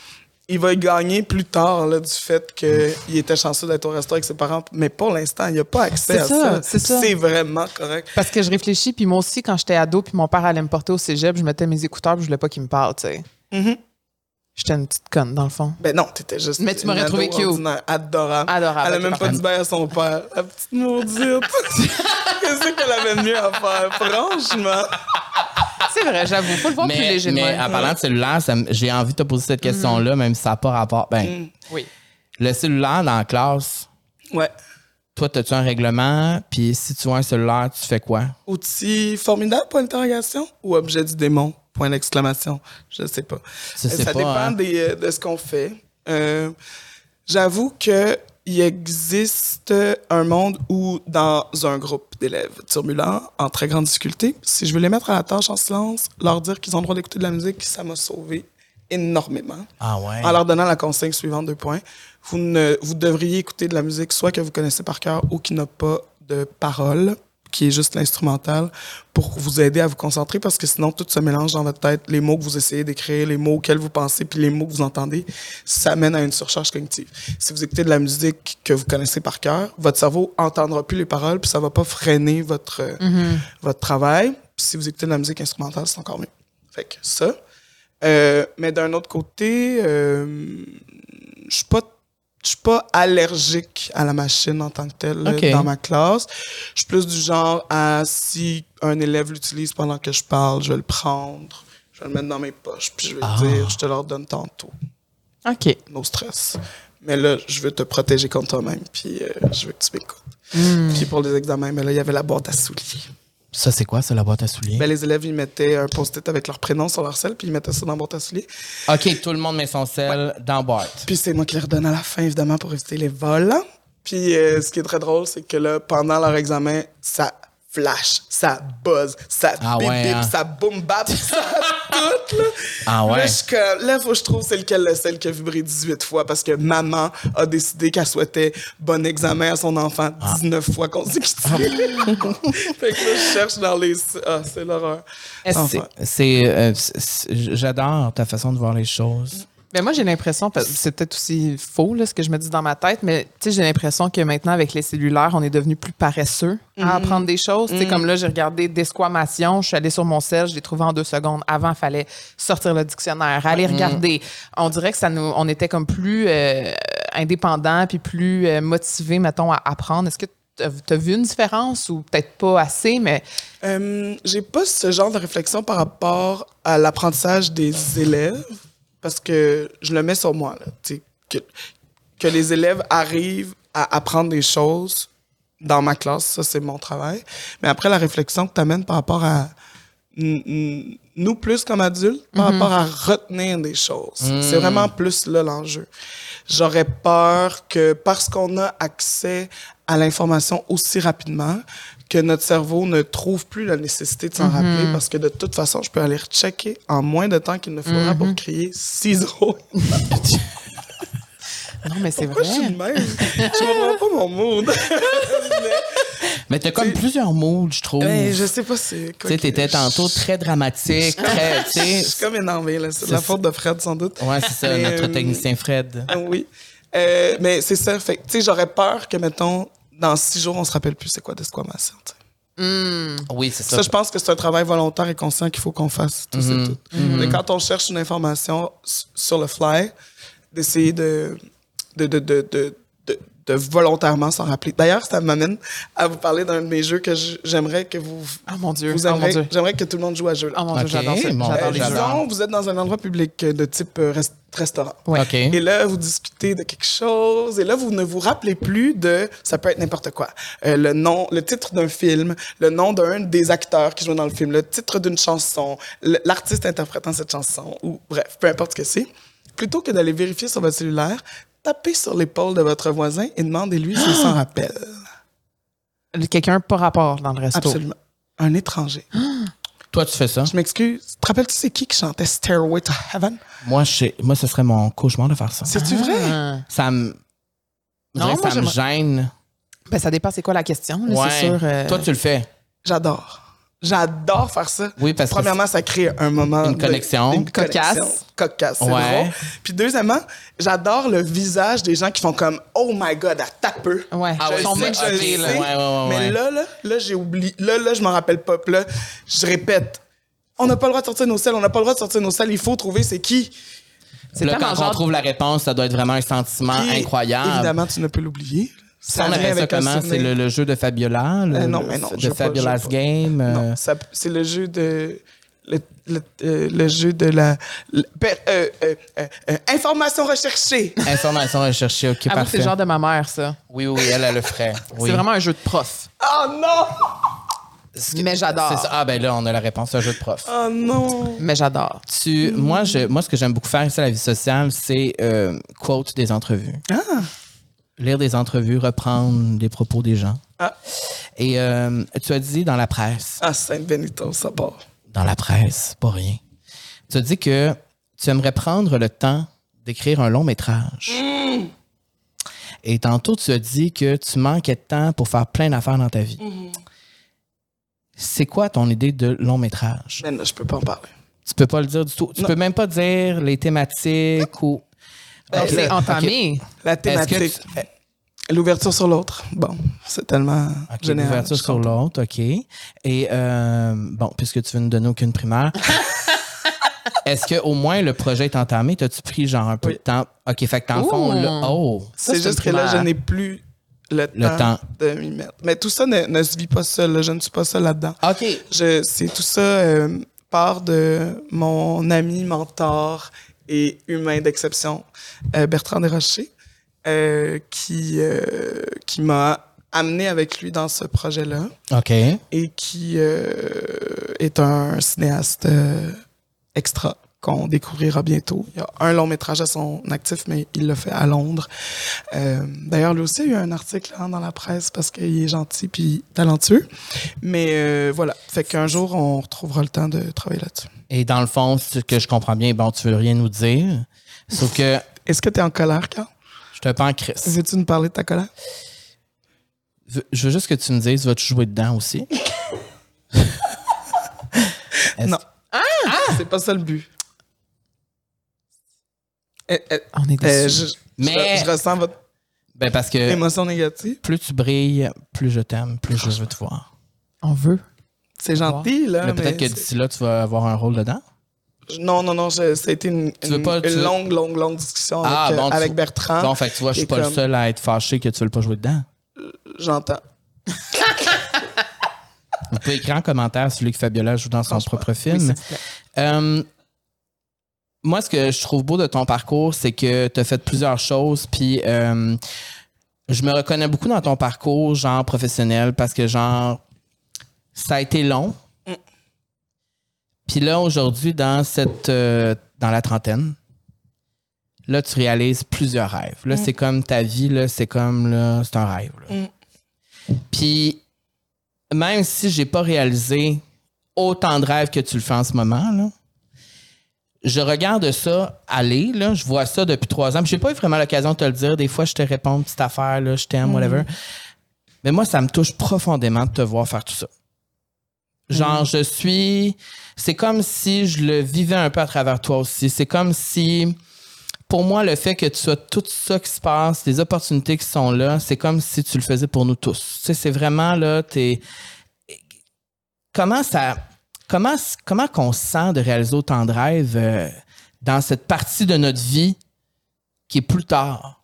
il va gagner plus tard là, du fait qu'il était chanceux d'être au restaurant avec ses parents. Mais pour l'instant, il n'a pas accès à ça, ça. c'est ça. C'est vraiment correct. Parce que je réfléchis, puis moi aussi, quand j'étais ado, puis mon père allait me porter au cégep, je mettais mes écouteurs, puis je voulais pas qu'il me parle, tu sais. Mhm. J'étais une petite conne, dans le fond. Ben non, t'étais juste. Mais tu m'aurais trouvé cute. adorable. Adorable, Elle a même pas dit à son père. La petite maudite. Qu'est-ce qu'elle avait de mieux à faire? Franchement. C'est vrai, j'avoue, faut le voir plus Mais, de mais en parlant de cellulaire, j'ai envie de te poser cette question-là, même si ça n'a pas rapport. Ben, Oui. le cellulaire dans la classe, Ouais. toi, as-tu un règlement? Puis si tu vois un cellulaire, tu fais quoi? Outil formidable pour l'interrogation ou objet du démon? point d'exclamation. Je sais pas. Ça pas, dépend hein? des, euh, de ce qu'on fait. Euh, J'avoue que il existe un monde où, dans un groupe d'élèves turbulents, en très grande difficulté, si je veux les mettre à la tâche en silence, leur dire qu'ils ont le droit d'écouter de la musique, ça m'a sauvé énormément. Ah ouais. En leur donnant la consigne suivante, deux points. Vous, ne, vous devriez écouter de la musique soit que vous connaissez par cœur ou qui n'a pas de paroles, qui est juste l'instrumental, pour vous aider à vous concentrer parce que sinon tout se mélange dans votre tête. Les mots que vous essayez d'écrire, les mots auxquels vous pensez, puis les mots que vous entendez, ça mène à une surcharge cognitive. Si vous écoutez de la musique que vous connaissez par cœur, votre cerveau entendra plus les paroles, puis ça va pas freiner votre, euh, votre travail. Puis si vous écoutez de la musique instrumentale, c'est encore mieux. Fait que ça. Euh, mais d'un autre côté, euh, je suis pas je suis pas allergique à la machine en tant que telle dans ma classe. Je suis plus du genre à si un élève l'utilise pendant que je parle, je vais le prendre, je vais le mettre dans mes poches, puis je vais Ah. dire, je te leur donne tantôt. OK. No stress. Mais là, je veux te protéger contre toi-même, puis euh, je veux que tu m'écoutes. Hmm. Puis pour les examens, mais là, il y avait la boîte à souliers. Ça, c'est quoi, ça, la boîte à souliers? Ben, les élèves, ils mettaient un post-it avec leur prénom sur leur selle, puis ils mettaient ça dans la boîte à souliers. OK, tout le monde met son sel dans la boîte. Puis c'est moi qui les redonne à la fin, évidemment, pour éviter les vols. Puis euh, ce qui est très drôle, c'est que là, pendant leur examen, ça flash, ça buzz, ça Ah bip ouais, bip, hein? ça boom bap, ça tout, là. Ah ouais? Là, je là, faut que je trouve c'est lequel le sel qui a vibré 18 fois parce que maman a décidé qu'elle souhaitait bon examen à son enfant Ah. 19 fois consécutives. fait que là, je cherche dans les... Ah, c'est l'horreur. Est-ce- Enfin. C'est, euh, c'est- c'est- j'adore ta façon de voir les choses. Ben moi, j'ai l'impression, parce que c'est peut-être aussi faux, là, ce que je me dis dans ma tête, mais tu sais, j'ai l'impression que maintenant, avec les cellulaires, on est devenu plus paresseux à apprendre des choses. Tu sais, comme là, j'ai regardé Desquamation, je suis allée sur mon sel, je l'ai trouvé en deux secondes. Avant, il fallait sortir le dictionnaire, aller regarder. On dirait que ça nous, on était comme plus euh, indépendants puis plus euh, motivés, mettons, à apprendre. Est-ce que tu as vu une différence ou peut-être pas assez, mais Euh, j'ai pas ce genre de réflexion par rapport à l'apprentissage des élèves parce que je le mets sur moi là, que, que les élèves arrivent à apprendre des choses dans ma classe, ça c'est mon travail. Mais après la réflexion que tu amènes par rapport à nous plus comme adultes, par rapport à retenir des choses, c'est vraiment plus là l'enjeu. J'aurais peur que parce qu'on a accès à l'information aussi rapidement, que notre cerveau ne trouve plus la nécessité de s'en rappeler parce que de toute façon, je peux aller rechecker en moins de temps qu'il ne faudra pour crier ciseaux. non, mais c'est vrai. je suis de même? Je comprends pas mon mood. Mais t'as comme plusieurs moods, je trouve. Mais je sais pas c'est Tu quoi. sais, t'étais tantôt très dramatique, très, Je suis comme énervé, là. C'est de la faute de Fred, sans doute. Ouais, c'est ça, Mais, notre euh, technicien Fred. Oui. Euh, mais c'est ça. Fait que, tu sais, j'aurais peur que, mettons, dans six jours, on se rappelle plus c'est quoi d'esquamation. tu sais. Oui, c'est ça. Ça, je pense que c'est un travail volontaire et conscient qu'il faut qu'on fasse tous Mm-hmm. et toutes. Mais quand on cherche une information sur le fly, d'essayer de, de, de, de, de, volontairement s'en rappeler. D'ailleurs, ça m'amène à vous parler d'un de mes jeux que j'aimerais que vous... Ah mon Dieu. vous oh mon aimeriez- Dieu. J'aimerais que tout le monde joue à ce jeu-là. Oh mon Dieu, Ok, j'adore ça. J'adore les Dieu, disons, vous êtes dans un endroit public de type euh, rest- restaurant. Ouais. OK. Et là, vous discutez de quelque chose, et là, vous ne vous rappelez plus de, ça peut être n'importe quoi, Euh, le nom, le titre d'un film, le nom d'un des acteurs qui jouent dans le film, le titre d'une chanson, l'artiste interprétant cette chanson, ou bref, peu importe ce que c'est. Plutôt que d'aller vérifier sur votre cellulaire, tapez sur l'épaule de votre voisin et demandez-lui s'il s'en rappelle. Quelqu'un pas rapport dans le resto. Absolument. Un étranger. Toi, tu fais ça? Je m'excuse. Te rappelles-tu c'est qui qui chantait Stairway to Heaven? Moi, je sais- moi, ce serait mon cauchemar de faire ça. C'est-tu vrai? Ah. Ça me. je Non, dirais que moi, ça me gêne. Ben, ça dépend c'est quoi la question. là, Ouais. C'est sûr. euh, Toi, tu le fais. J'adore. J'adore faire ça. Oui, parce que Premièrement, ça crée un moment. Une de- connexion. Une Cocasse. connexion. Cocasse. c'est Ouais. drôle. Puis deuxièmement, j'adore le visage des gens qui font comme Oh my God, à tapeux. Ouais. Ah ouais, sais, je sais. là. Mais là, là, là, j'ai oublié. Là, là, je m'en rappelle pas. Puis là, je répète. On n'a pas le droit de sortir nos selles. On n'a pas le droit de sortir nos selles. Il faut trouver c'est qui. C'est Là, quand on genre- trouve la réponse, ça doit être vraiment un sentiment incroyable. Évidemment, tu ne peux l'oublier. Ça, on appelle ça comment? C'est le, le jeu de Fabiola? Le, Euh, non, mais non, De veux pas. Game? euh, Non, ça- c'est le jeu de. Le, le- euh, le jeu de la. le- per- euh, euh, euh, euh, information recherchée. Information recherchée, OK, Avoue que c'est parfait. le genre de ma mère, ça. Oui, oui, elle, elle le ferait. Oui. C'est vraiment un jeu de prof. Oh non! ce que- Mais j'adore. c'est ça? Ah, ben là, on a la réponse, un jeu de prof. Oh non! Mais j'adore. Tu, moi, je, moi, ce que j'aime beaucoup faire ici à la vie sociale, c'est euh, quote des entrevues. Ah! Lire des entrevues, reprendre des propos des gens. Ah, Et euh, tu as dit dans la presse, ah Saint Benito, ça part. Dans la presse, pas rien. Tu as dit que tu aimerais prendre le temps d'écrire un long métrage. Et tantôt, tu as dit que tu manquais de temps pour faire plein d'affaires dans ta vie. C'est quoi ton idée de long métrage? Là, je peux pas en parler. Tu peux pas le dire du tout. Tu Non. peux même pas dire les thématiques ou. C'est entamé. La Est-ce thématique, l'ouverture sur l'autre. Bon, c'est tellement Ok, général. l'ouverture sur l'autre, OK. Et euh, bon, puisque tu veux nous donner aucune primaire, est-ce que au moins le projet est entamé? T'as-tu pris genre un peu Oui. de temps? OK, fait que dans le fond, là, oh! C'est juste que là, je n'ai plus le, Le temps, temps. de m'y mettre. Mais tout ça ne, ne se vit pas seul. là. Je ne suis pas seul là-dedans. OK. Je, c'est tout ça euh, part de mon ami, mentor et humain d'exception, euh, Bertrand Desrochers, euh, qui, euh, qui m'a amené avec lui dans ce projet-là OK. et qui euh, est un cinéaste extra qu'on découvrira bientôt. Il y a un long métrage à son actif, mais il l'a fait à Londres. Euh, D'ailleurs, lui aussi, il a eu un article hein, dans la presse parce qu'il est gentil puis talentueux. Mais euh, voilà, fait qu'un jour, on retrouvera le temps de travailler là-dessus. Et dans le fond, ce que je comprends bien, bon, tu veux rien nous dire. Sauf que Est-ce que tu es en colère, Carl? Je te prends Chris. Veux-tu nous parler de ta colère? Je veux juste que tu me dises, vas-tu jouer dedans aussi? Non. C'est pas ça le but. Eh, eh, On est eh, je, Mais- je, je ressens votre Ben parce que émotion négative. plus tu brilles, plus je t'aime, plus je veux te voir. On veut. C'est gentil, là. Mais peut-être que d'ici là, tu vas avoir un rôle dedans? Non, non, non, je- ça a été une, veux une- pas- tu une veux- longue, longue, longue discussion Ah, avec, tu- Bertrand. Bon, fait tu vois, je suis pas le seul à être fâché que tu veux pas jouer dedans. J'entends. Vous pouvez écrire en commentaire celui que Fabiola joue dans son propre film. Euh, moi, ce que je trouve beau de ton parcours, c'est que tu as fait plusieurs choses, puis euh, je me reconnais beaucoup dans ton parcours, genre professionnel, parce que, genre, ça a été long. Puis là, aujourd'hui, dans cette euh, dans la trentaine, là, tu réalises plusieurs rêves. Là, c'est comme ta vie, là, c'est comme, là, c'est un rêve. Mm. Puis, même si j'ai pas réalisé autant de rêves que tu le fais en ce moment, là, je regarde ça aller, là, je vois ça depuis trois ans. Puis j'ai pas eu vraiment l'occasion de te le dire. Des fois, je te réponds petite affaire, là, je t'aime, whatever. Mais moi, ça me touche profondément de te voir faire tout ça. Genre, je suis. C'est comme si je le vivais un peu à travers toi aussi. C'est comme si, pour moi, le fait que tu sois tout ça qui se passe, les opportunités qui sont là, c'est comme si tu le faisais pour nous tous. Tu sais, c'est vraiment là, t'es. Comment ça. Comment, comment qu'on se sent de réaliser autant de rêves euh, dans cette partie de notre vie qui est plus tard?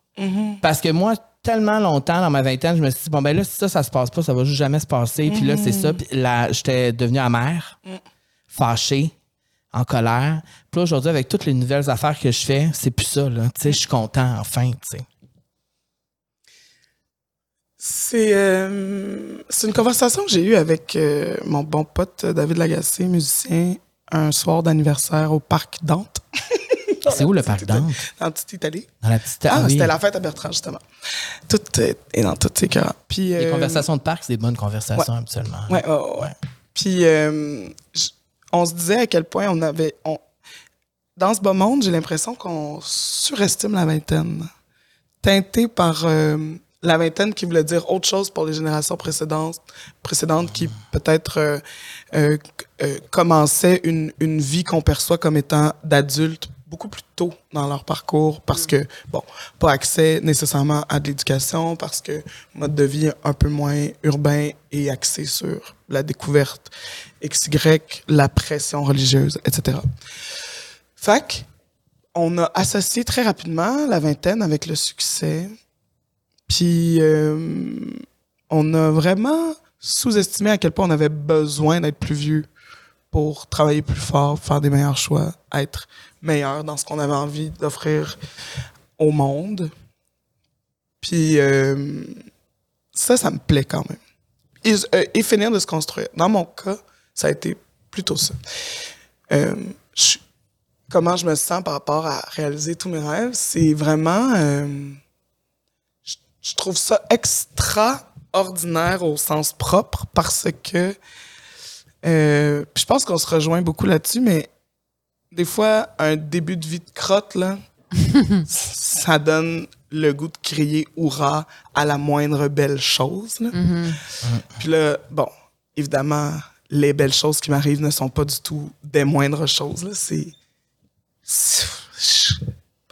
Parce que moi, tellement longtemps dans ma vingtaine, je me suis dit, bon, ben là, si ça, ça se passe pas, ça va juste jamais se passer. Puis là, c'est ça. Puis là, j'étais devenue amère, fâchée, en colère. Puis aujourd'hui, avec toutes les nouvelles affaires que je fais, c'est plus ça, là. Tu sais, je suis content, enfin, tu sais. C'est euh, une conversation que j'ai eue avec euh, mon bon pote David Lagacé, musicien, un soir d'anniversaire au Parc Dante, C'est où le parc d'Ante? en petite Italie. Dans la petite Ah, oui. c'était la fête à Bertrand, justement. Tout euh, dans tout, c'est. Puis, Les euh, conversations de parc, c'est des bonnes conversations, habituellement. Ouais, ouais, ouais, ouais. Puis, euh, on se disait à quel point on avait. On, dans ce beau monde, j'ai l'impression qu'on surestime la vingtaine. Teinté par euh, la vingtaine qui voulait dire autre chose pour les générations précédentes, précédentes qui peut-être euh, euh, euh, commençaient une, une vie qu'on perçoit comme étant d'adultes beaucoup plus tôt dans leur parcours parce que, bon, pas accès nécessairement à de l'éducation, parce que mode de vie un peu moins urbain et axé sur la découverte XY, la pression religieuse, etc. Fac, on a associé très rapidement la vingtaine avec le succès. Puis euh, on a vraiment sous-estimé à quel point on avait besoin d'être plus vieux pour travailler plus fort, faire des meilleurs choix, être meilleur dans ce qu'on avait envie d'offrir au monde. Puis euh, ça, ça me plaît quand même. et, euh, et finir de se construire. Dans mon cas, ça a été plutôt ça. Euh, comment je me sens par rapport à réaliser tous mes rêves, c'est vraiment... je, je trouve ça extraordinaire au sens propre parce que... je pense qu'on se rejoint beaucoup là-dessus, mais des fois, un début de vie de crotte, là, ça donne le goût de crier hurrah à la moindre belle chose. là. Puis là, bon, évidemment, les belles choses qui m'arrivent ne sont pas du tout des moindres choses. c'est-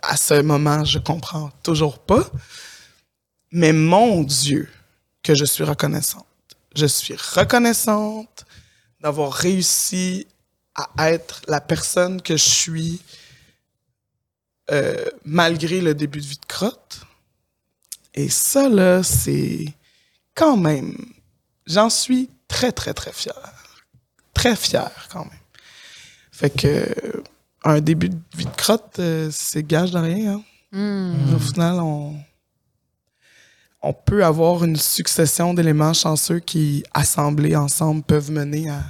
À ce moment, je comprends toujours pas. Mais mon Dieu, que je suis reconnaissante. Je suis reconnaissante d'avoir réussi à être la personne que je suis euh, malgré le début de vie de crotte. Et ça, là, c'est quand même, j'en suis très, très, très fier. Très fier, quand même. Fait que, un début de vie de crotte, euh, c'est gage de rien. hein. Au final, on, on peut avoir une succession d'éléments chanceux qui, assemblés ensemble, peuvent mener à,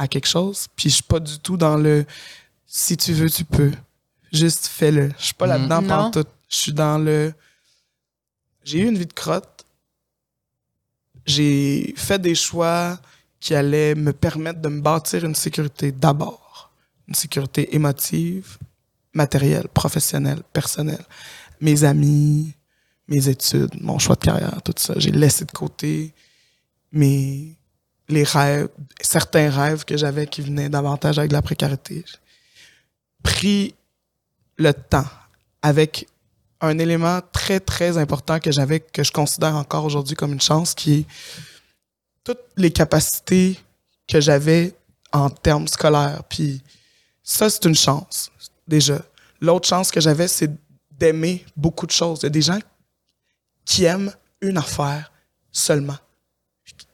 à quelque chose. Puis je suis pas du tout dans le si tu veux, tu peux. Juste fais-le. Je suis pas là-dedans Non. pantoute. Je suis dans le j'ai eu une vie de crotte. J'ai fait des choix qui allaient me permettre de me bâtir une sécurité d'abord. Une sécurité émotive, matérielle, professionnelle, personnelle. Mes amis, mes études, mon choix de carrière, tout ça. J'ai laissé de côté mes, les rêves, certains rêves que j'avais qui venaient davantage avec la précarité. Pris le temps avec un élément très, très important que j'avais, que je considère encore aujourd'hui comme une chance, qui est toutes les capacités que j'avais en termes scolaires. Puis ça, c'est une chance, déjà. L'autre chance que j'avais, c'est d'aimer beaucoup de choses. Il y a des gens qui aiment une affaire seulement,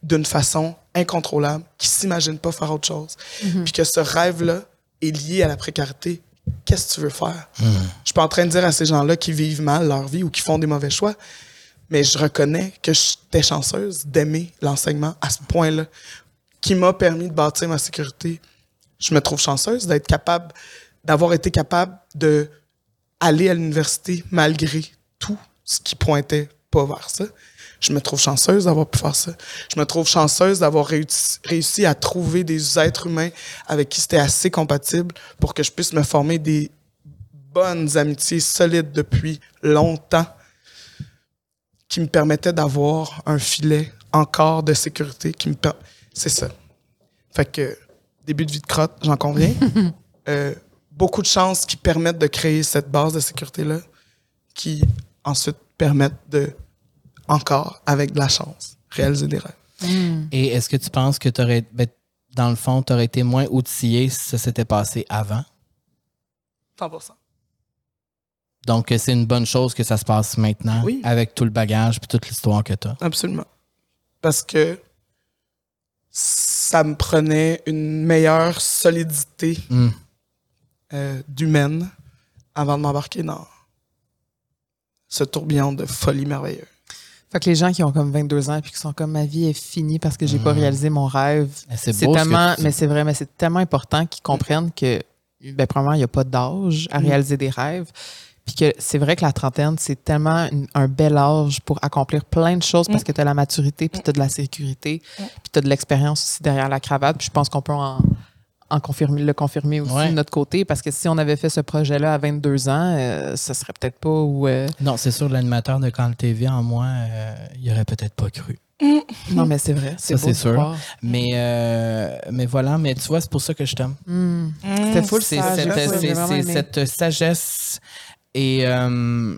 d'une façon incontrôlable, qui s'imaginent pas faire autre chose. Puis que ce rêve-là est lié à la précarité. Qu'est-ce que tu veux faire? Je suis pas en train de dire à ces gens-là qui vivent mal leur vie ou qui font des mauvais choix, mais je reconnais que j'étais chanceuse d'aimer l'enseignement à ce point-là, qui m'a permis de bâtir ma sécurité. Je me trouve chanceuse d'être capable, d'avoir été capable de aller à l'université malgré tout ce qui pointait pas vers ça. Je me trouve chanceuse d'avoir pu faire ça. Je me trouve chanceuse d'avoir réussi, à trouver des êtres humains avec qui c'était assez compatible pour que je puisse me former des bonnes amitiés solides depuis longtemps qui me permettaient d'avoir un filet encore de sécurité qui me per- c'est ça. Fait que début de vie de crotte, j'en conviens. Euh, beaucoup de chances qui permettent de créer cette base de sécurité là qui ensuite permettent de encore avec de la chance réaliser des rêves. Et est-ce que tu penses que tu aurais, dans le fond, tu aurais été moins outillé si ça s'était passé avant? 100%. Donc, c'est une bonne chose que ça se passe maintenant Oui. avec tout le bagage et toute l'histoire que tu as. Absolument. Parce que ça me prenait une meilleure solidité Mm. euh, d'humaine avant de m'embarquer dans ce tourbillon de folie merveilleuse. Fait que les gens qui ont comme 22 ans et qui sont comme ma vie est finie parce que j'ai pas réalisé mon rêve. C'est ce tellement, mais c'est vrai, mais c'est tellement important qu'ils comprennent que, ben, premièrement, il n'y a pas d'âge à réaliser des rêves. Puis que c'est vrai que la trentaine, c'est tellement une- un bel âge pour accomplir plein de choses parce que tu as la maturité, puis tu as de la sécurité, puis tu as de l'expérience aussi derrière la cravate. Puis je pense qu'on peut en, en confirmer, le confirmer aussi Ouais. de notre côté parce que si on avait fait ce projet-là à 22 ans, euh, ça serait peut-être pas où. euh, Non, c'est sûr, l'animateur de Canal TV en moi, euh, il aurait peut-être pas cru. Non, mais c'est vrai. C'est Ça, c'est sûr. voir. Mais, euh, mais voilà, mais tu vois, c'est pour ça que je t'aime. C'était full C'est là, c'est- cette sagesse et euh,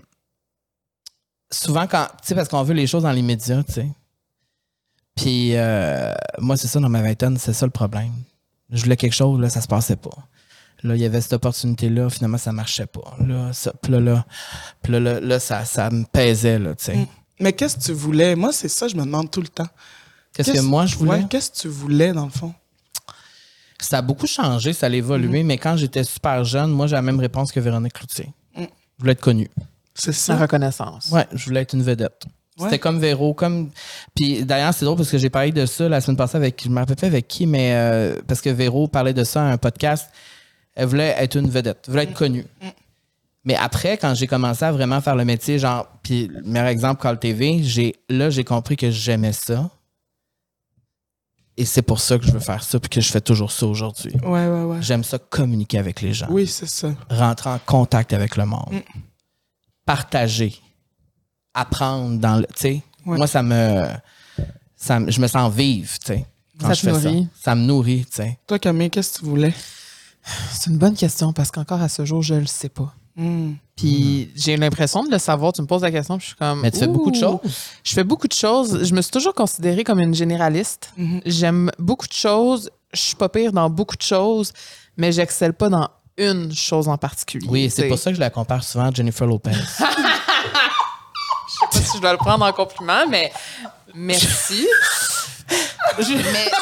souvent quand tu sais parce qu'on veut les choses dans les médias, tu sais. Puis euh, moi c'est ça dans ma vingtaine, c'est ça le problème. Je voulais quelque chose là, ça se passait pas. Là, il y avait cette opportunité là, finalement ça marchait pas. Là, ça, puis là, là, puis là, là, là, ça, ça me pesait là, tu sais. Mais qu'est-ce que tu voulais? Moi, c'est ça, je me demande tout le temps. Qu'est-ce que moi je voulais? Ouais, qu'est-ce que tu voulais, dans le fond? Ça a beaucoup changé, ça a évolué, mais quand j'étais super jeune, moi j'ai la même réponse que Véronique Cloutier. Mm. Je voulais être connue. C'est Sa ça? reconnaissance. Ouais, je voulais être une vedette. C'était Ouais. comme Véro, comme. Puis d'ailleurs, c'est drôle parce que j'ai parlé de ça la semaine passée avec. Je me rappelle pas avec qui, mais euh, parce que Véro parlait de ça à un podcast. Elle voulait être une vedette, elle voulait être connue. Mais après, quand j'ai commencé à vraiment faire le métier, genre, puis le meilleur exemple, Call TV, j'ai, là, j'ai compris que j'aimais ça. Et c'est pour ça que je veux faire ça, puis que je fais toujours ça aujourd'hui. Ouais, ouais, ouais. J'aime ça communiquer avec les gens Oui, c'est ça. rentrer en contact avec le monde, partager, apprendre dans le, tu sais, Ouais. moi ça me, ça je me sens vivre, tu sais. quand Ça je fais nourrit. Ça. ça me nourrit, tu sais. Toi, Camille, qu'est-ce que tu voulais? C'est une bonne question parce qu'encore à ce jour, je le sais pas. Hmm. Puis j'ai l'impression de le savoir. Tu me poses la question, puis je suis comme. Mais tu fais beaucoup de choses. Je fais beaucoup de choses. Je me suis toujours considérée comme une généraliste. Mhm. J'aime beaucoup de choses. Je suis pas pire dans beaucoup de choses, mais j'excelle pas dans une chose en particulier. Oui, c'est pour ça que je la compare souvent à Jennifer Lopez. Je sais pas si je dois le prendre en compliment, mais merci. mais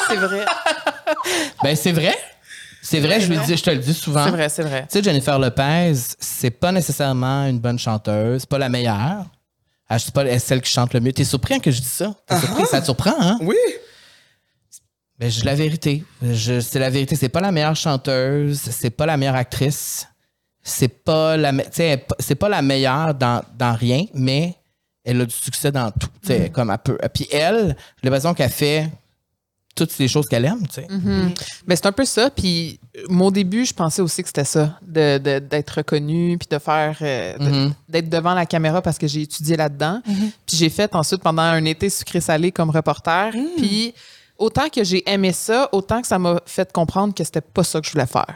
c'est vrai. ben c'est vrai, c'est vrai, je, lui dis, je te le dis souvent. C'est vrai, c'est vrai. Tu sais, Jennifer Lopez, c'est pas nécessairement une bonne chanteuse, c'est pas la meilleure. Ah, c'est pas elle, celle qui chante le mieux. T'es surpris que je dis ça? T'es surpris? Ça te surprend, hein? Oui. Ben, je la vérité. Je, c'est la vérité. C'est pas la meilleure chanteuse. C'est pas la meilleure actrice. C'est pas la, me- elle c'est pas la meilleure dans, dans rien, mais elle a du succès dans tout. tu sais, Comme elle peut. Puis elle, j'ai l'impression qu'elle fait toutes les choses qu'elle aime, tu sais. Mhm. Ben, c'est un peu ça. Puis, euh, mon début, je pensais aussi que c'était ça, de, de- d'être reconnu, puis de faire, euh, de- d'être devant la caméra parce que j'ai étudié là-dedans. Puis, j'ai fait ensuite pendant un été sucré-salé comme reporter. Puis, autant que j'ai aimé ça, autant que ça m'a fait comprendre que c'était pas ça que je voulais faire.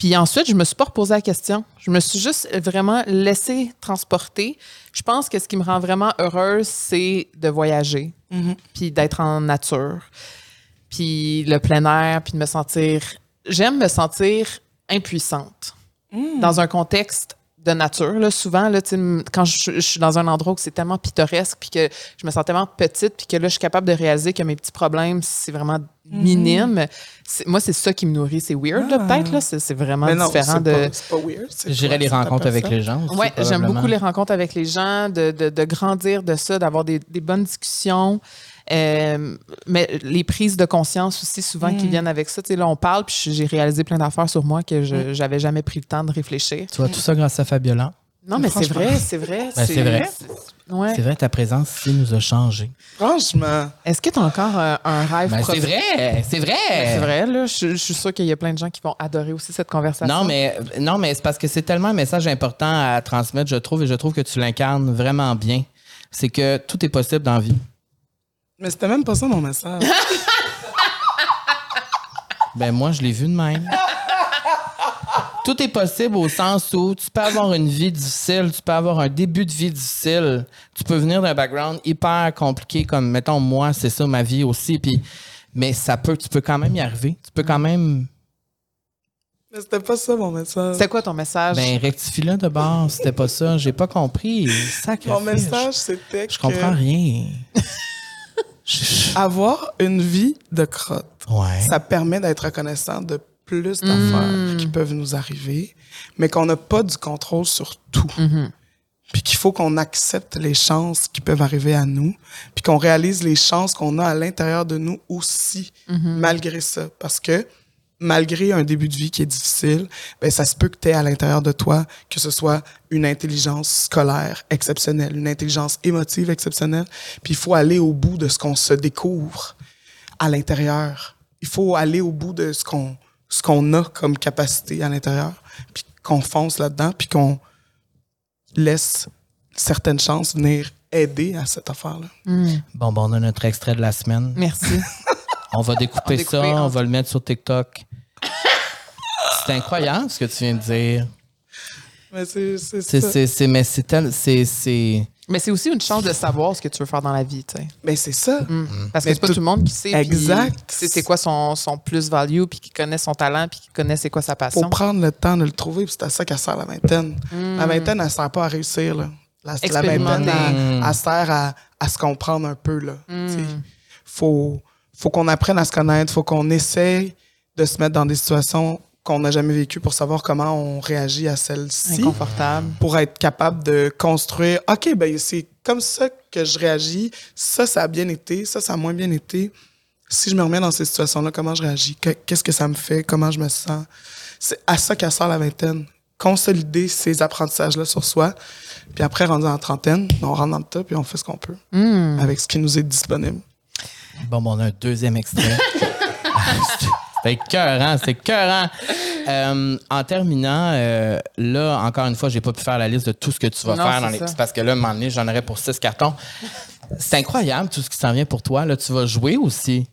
Puis ensuite, je me suis pas reposé la question. Je me suis juste vraiment laissé transporter. Je pense que ce qui me rend vraiment heureuse, c'est de voyager, puis d'être en nature, puis le plein air, puis de me sentir. J'aime me sentir impuissante dans un contexte de nature. Là, souvent, là, tu sais, m- quand je, je suis dans un endroit où c'est tellement pittoresque, puis que je me sens tellement petite, puis que là, je suis capable de réaliser que mes petits problèmes, c'est vraiment minime. C'est- Moi, c'est ça qui me nourrit. C'est weird, là, peut-être. là. C'est c'est vraiment non, différent de. pas, c'est pas weird. toi, les rencontres avec les gens aussi. Oui, j'aime beaucoup les rencontres avec les gens, de, de- de grandir de ça, d'avoir des, des bonnes discussions. Euh, mais les prises de conscience aussi, souvent, Mm. qui viennent avec ça. Tu sais, là, on parle, puis j'ai réalisé plein d'affaires sur moi que Mm. je j'avais jamais pris le temps de réfléchir. Tu vois tout ça grâce à Fabiola? Non, mais c'est vrai, c'est vrai. Ben, c'est vrai. c'est- Ouais. C'est vrai, ta présence ici nous a changé. Franchement. Est-ce que tu as encore un, un rêve Ben, c'est vrai, c'est vrai. C'est vrai, là. Je, je suis sûre qu'il y a plein de gens qui vont adorer aussi cette conversation. Non, mais, non, mais c'est parce que c'est tellement un message important à transmettre, je trouve, et je trouve que tu l'incarnes vraiment bien. C'est que tout est possible dans la vie. Mais c'était même pas ça mon message. Ben, moi, je l'ai vu de même. Tout est possible au sens où tu peux avoir une vie difficile, tu peux avoir un début de vie difficile, tu peux venir d'un background hyper compliqué comme, mettons, moi, c'est ça ma vie aussi, puis, mais ça peut, tu peux quand même y arriver. Tu peux quand même, Mais c'était pas ça mon message. C'est quoi ton message? ben, rectifie-le de base, c'était pas ça, j'ai pas compris. Sacré Mon message, c'était que Je comprends rien. Avoir une vie de crotte, Ouais. ça permet d'être reconnaissant de plus d'affaires qui peuvent nous arriver, mais qu'on n'a pas du contrôle sur tout. Puis qu'il faut qu'on accepte les chances qui peuvent arriver à nous, puis qu'on réalise les chances qu'on a à l'intérieur de nous aussi, malgré ça. Parce que malgré un début de vie qui est difficile, ben ça se peut que tu aies à l'intérieur de toi, que ce soit une intelligence scolaire exceptionnelle, une intelligence émotive exceptionnelle, puis il faut aller au bout de ce qu'on se découvre à l'intérieur. Il faut aller au bout de ce qu'on ce qu'on a comme capacité à l'intérieur, puis qu'on fonce là-dedans, puis qu'on laisse certaines chances venir aider à cette affaire-là. Bon, bon, on a notre extrait de la semaine. Merci. On va découper On ça, on- va le mettre sur TikTok. C'est incroyable ce que tu viens de dire. Mais c'est c'est mais c'est, tel- c'est, c'est- Mais c'est aussi une chance de savoir ce que tu veux faire dans la vie, tu sais. Mais c'est ça. Parce que c'est pas tout- le monde qui sait. Exact. qui sait c'est quoi son, son plus-value, puis qui connaît son talent, puis qui connaît c'est quoi sa faut passion. prendre le temps de le trouver, puis c'est à ça qu'elle sert la vingtaine. La vingtaine, elle sert pas à réussir. Là. La, la vingtaine, elle, Mm. elle sert à, à se comprendre un peu. Là. Faut, faut qu'on apprenne à se connaître, faut qu'on essaye de se mettre dans des situations qu'on n'a jamais vécues pour savoir comment on réagit à celle-ci. Inconfortable. Pour être capable de construire, OK, ben c'est comme ça que je réagis. Ça, ça a bien été. Ça, ça a moins bien été. Si je me remets dans ces situations-là, comment je réagis? Que- Qu'est-ce que ça me fait? Comment je me sens? C'est à ça qu'elle sort la vingtaine. Consolider ces apprentissages-là sur soi. Puis après, rendu en trentaine, on rentre dans le tas puis on fait ce qu'on peut Hmm. avec ce qui nous est disponible. Bon, bon, on a un deuxième extrait. c'est écœurant, c'est écœurant. Euh, en terminant, euh, là, encore une fois, j'ai pas pu faire la liste de tout ce que tu vas Non, faire dans les. Parce que là, à un moment donné, j'en aurais pour six cartons. C'est incroyable tout ce qui s'en vient pour toi. Là, tu vas jouer aussi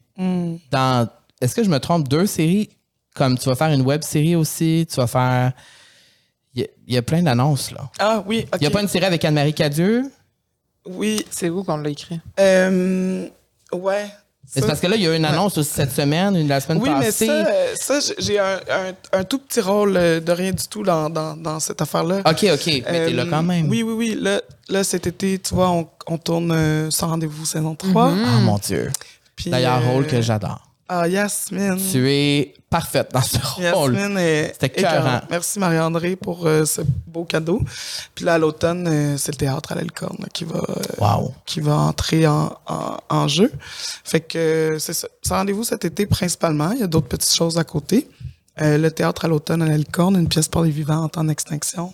dans. Est-ce que je me trompe? Deux séries? Comme tu vas faire une web série aussi, tu vas faire. Il y a- il y, a plein d'annonces, là. Ah oui, OK. Il n'y a pas une série avec Anne-Marie Cadieux? Oui, C'est où qu'on l'a écrit? euh, ouais. C'est parce que là, il y a eu une annonce aussi cette semaine, une la semaine Oui, mais passée. ça, euh, ça j'ai- j'ai un, un- un tout petit rôle euh, de rien du tout dans, dans, dans cette affaire-là. OK, OK. Mais t'es là Euh, quand même. Oui, oui, oui. Là, là cet été, tu vois, on, on tourne euh, Sans rendez-vous saison 3. Ah, mon Dieu. D'ailleurs, euh, rôle que j'adore. Ah, Yasmine. Tu es parfaite dans ce rôle. Yasmine est C'était écœurant. Merci Marie-André pour euh, ce beau cadeau. Puis là, à l'automne, euh, c'est le théâtre à l'Elcorne là, qui va euh, Wow. qui va entrer en, en, en jeu. Fait que c'est ça. Rendez-vous cet été principalement. Il y a d'autres petites choses à côté. Euh, le théâtre à l'automne à la Licorne, une pièce pour les vivants en temps d'extinction.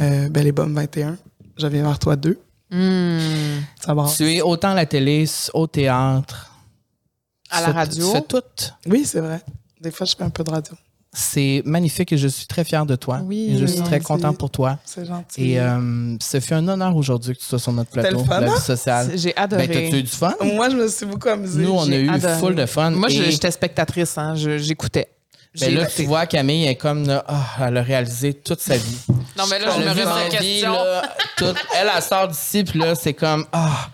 Euh, Belle et Bomme 21. Je viens vers toi 2. Hmm. Ça va. Tu es autant à la télé, au théâtre. À la radio. Tu fais tout. Oui, c'est vrai. Des fois, je fais un peu de radio. C'est magnifique et je suis très fier de toi. Oui, Et je suis très content pour toi. C'est gentil. Et euh, ce fut un honneur aujourd'hui que tu sois sur notre plateau, la hein? vie sociale. J'ai Ben, adoré. t'as-tu eu du fun? Moi, je me suis beaucoup amusée. Nous, on a eu adoré. full de fun. Moi, et- j'étais spectatrice, hein, je- j'écoutais. Ben J'ai là, tu vois, Camille est comme, là, ah, elle a réalisé toute sa vie. Non, mais là, je Elle me a vu remets sa en vie, question. là, toute- elle, elle sort d'ici, puis là, c'est comme, ah,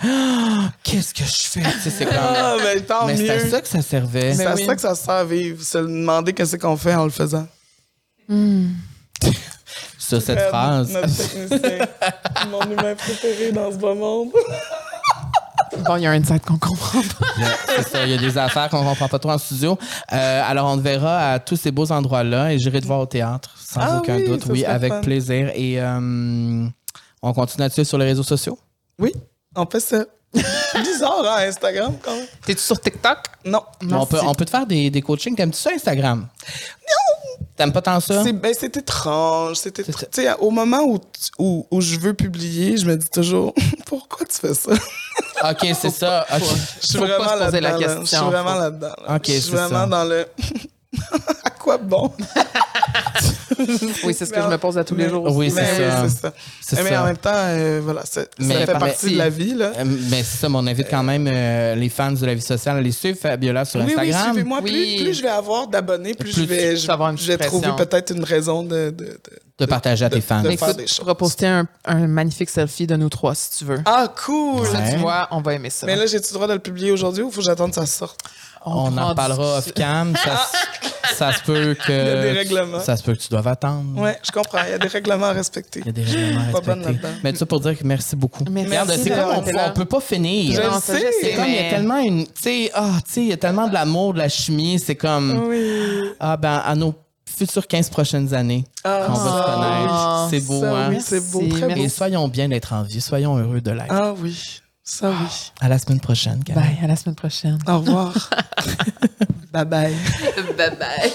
qu'est-ce que je fais? Tu sais, c'est comme, Ah, ben, tant mais c'est à mieux. ça que ça servait. C'est à oui. ça que ça sert à vivre. Se demander qu'est-ce qu'on fait en le faisant. Sur cette phrase. Notre technicien. Mon humain préféré dans ce beau monde. Bon, il y a un insight qu'on comprend pas. C'est ça, il y a des affaires qu'on comprend pas trop en studio. Euh, alors, on te verra à tous ces beaux endroits-là et j'irai te voir au théâtre, sans Ah aucun oui, doute. Oui, avec fun. plaisir. Et euh, on continue à te suivre sur les réseaux sociaux? Oui, on fait ça. Bizarre, hein, Instagram, quand même. T'es-tu sur TikTok? Non. on, peut, on peut te faire des, des coachings. T'aimes-tu ça, Instagram? Non! T'aimes pas tant ça? C'est ben, c'est étrange. C'était C'est tr- ça. tu sais, au moment où, où, où je veux publier, je me dis toujours pourquoi tu fais ça? OK, c'est ça. OK. Je suis Faut pas vraiment se poser la là-dedans. là. Je suis vraiment là-dedans. là. Je suis c'est vraiment ça. dans le à quoi bon? Oui, c'est ce que je me pose à tous les jours. Oui, c'est Mais ça. mais ça. en même temps, euh, voilà, c'est- Mais ça fait par- partie de la vie. Là. Euh, Mais c'est ça, mais on invite quand même euh, les fans de la vie sociale à les suivre, Fabiola, sur Oui, oui, Instagram. suivez-moi. Oui. Plus, plus je vais avoir d'abonnés, plus, Plus je vais, je, vas avoir une je vais trouver peut-être une raison de, de, de- de partager à tes fans. de Mais faire écoute, des tu choses. pourras poster un, un magnifique selfie de nous trois si tu veux. Ah, cool! Ouais. Tu vois, on va aimer ça. Mais là, j'ai-tu le droit de le publier aujourd'hui ou faut que j'attende que ça sorte? On en prend reparlera du- off-cam. Ça, se- ça se peut que. Il y a des règlements. Ça se peut que tu doives attendre. Ouais, je comprends. Il y a des règlements à respecter. Il y a des règlements à Pas bonne respecter. Mais tout ça pour dire que merci beaucoup. Merci Regarde, c'est comme on, peut- on peut pas finir. Je Non, sais. C'est comme il y a tellement une. Tu sais, ah, tu sais, il y a tellement de l'amour, de la chimie. C'est comme. Oui. Ah, ben, à nos futures 15 prochaines années, Ah, on va se Ah, connaître. C'est beau, ça, hein? oui, c'est beau, très beau. Et soyons bien d'être en vie. Soyons heureux de l'être. Ah oui, ça oui. À la semaine prochaine. Bye, à la semaine prochaine. Au revoir. bye bye. bye bye.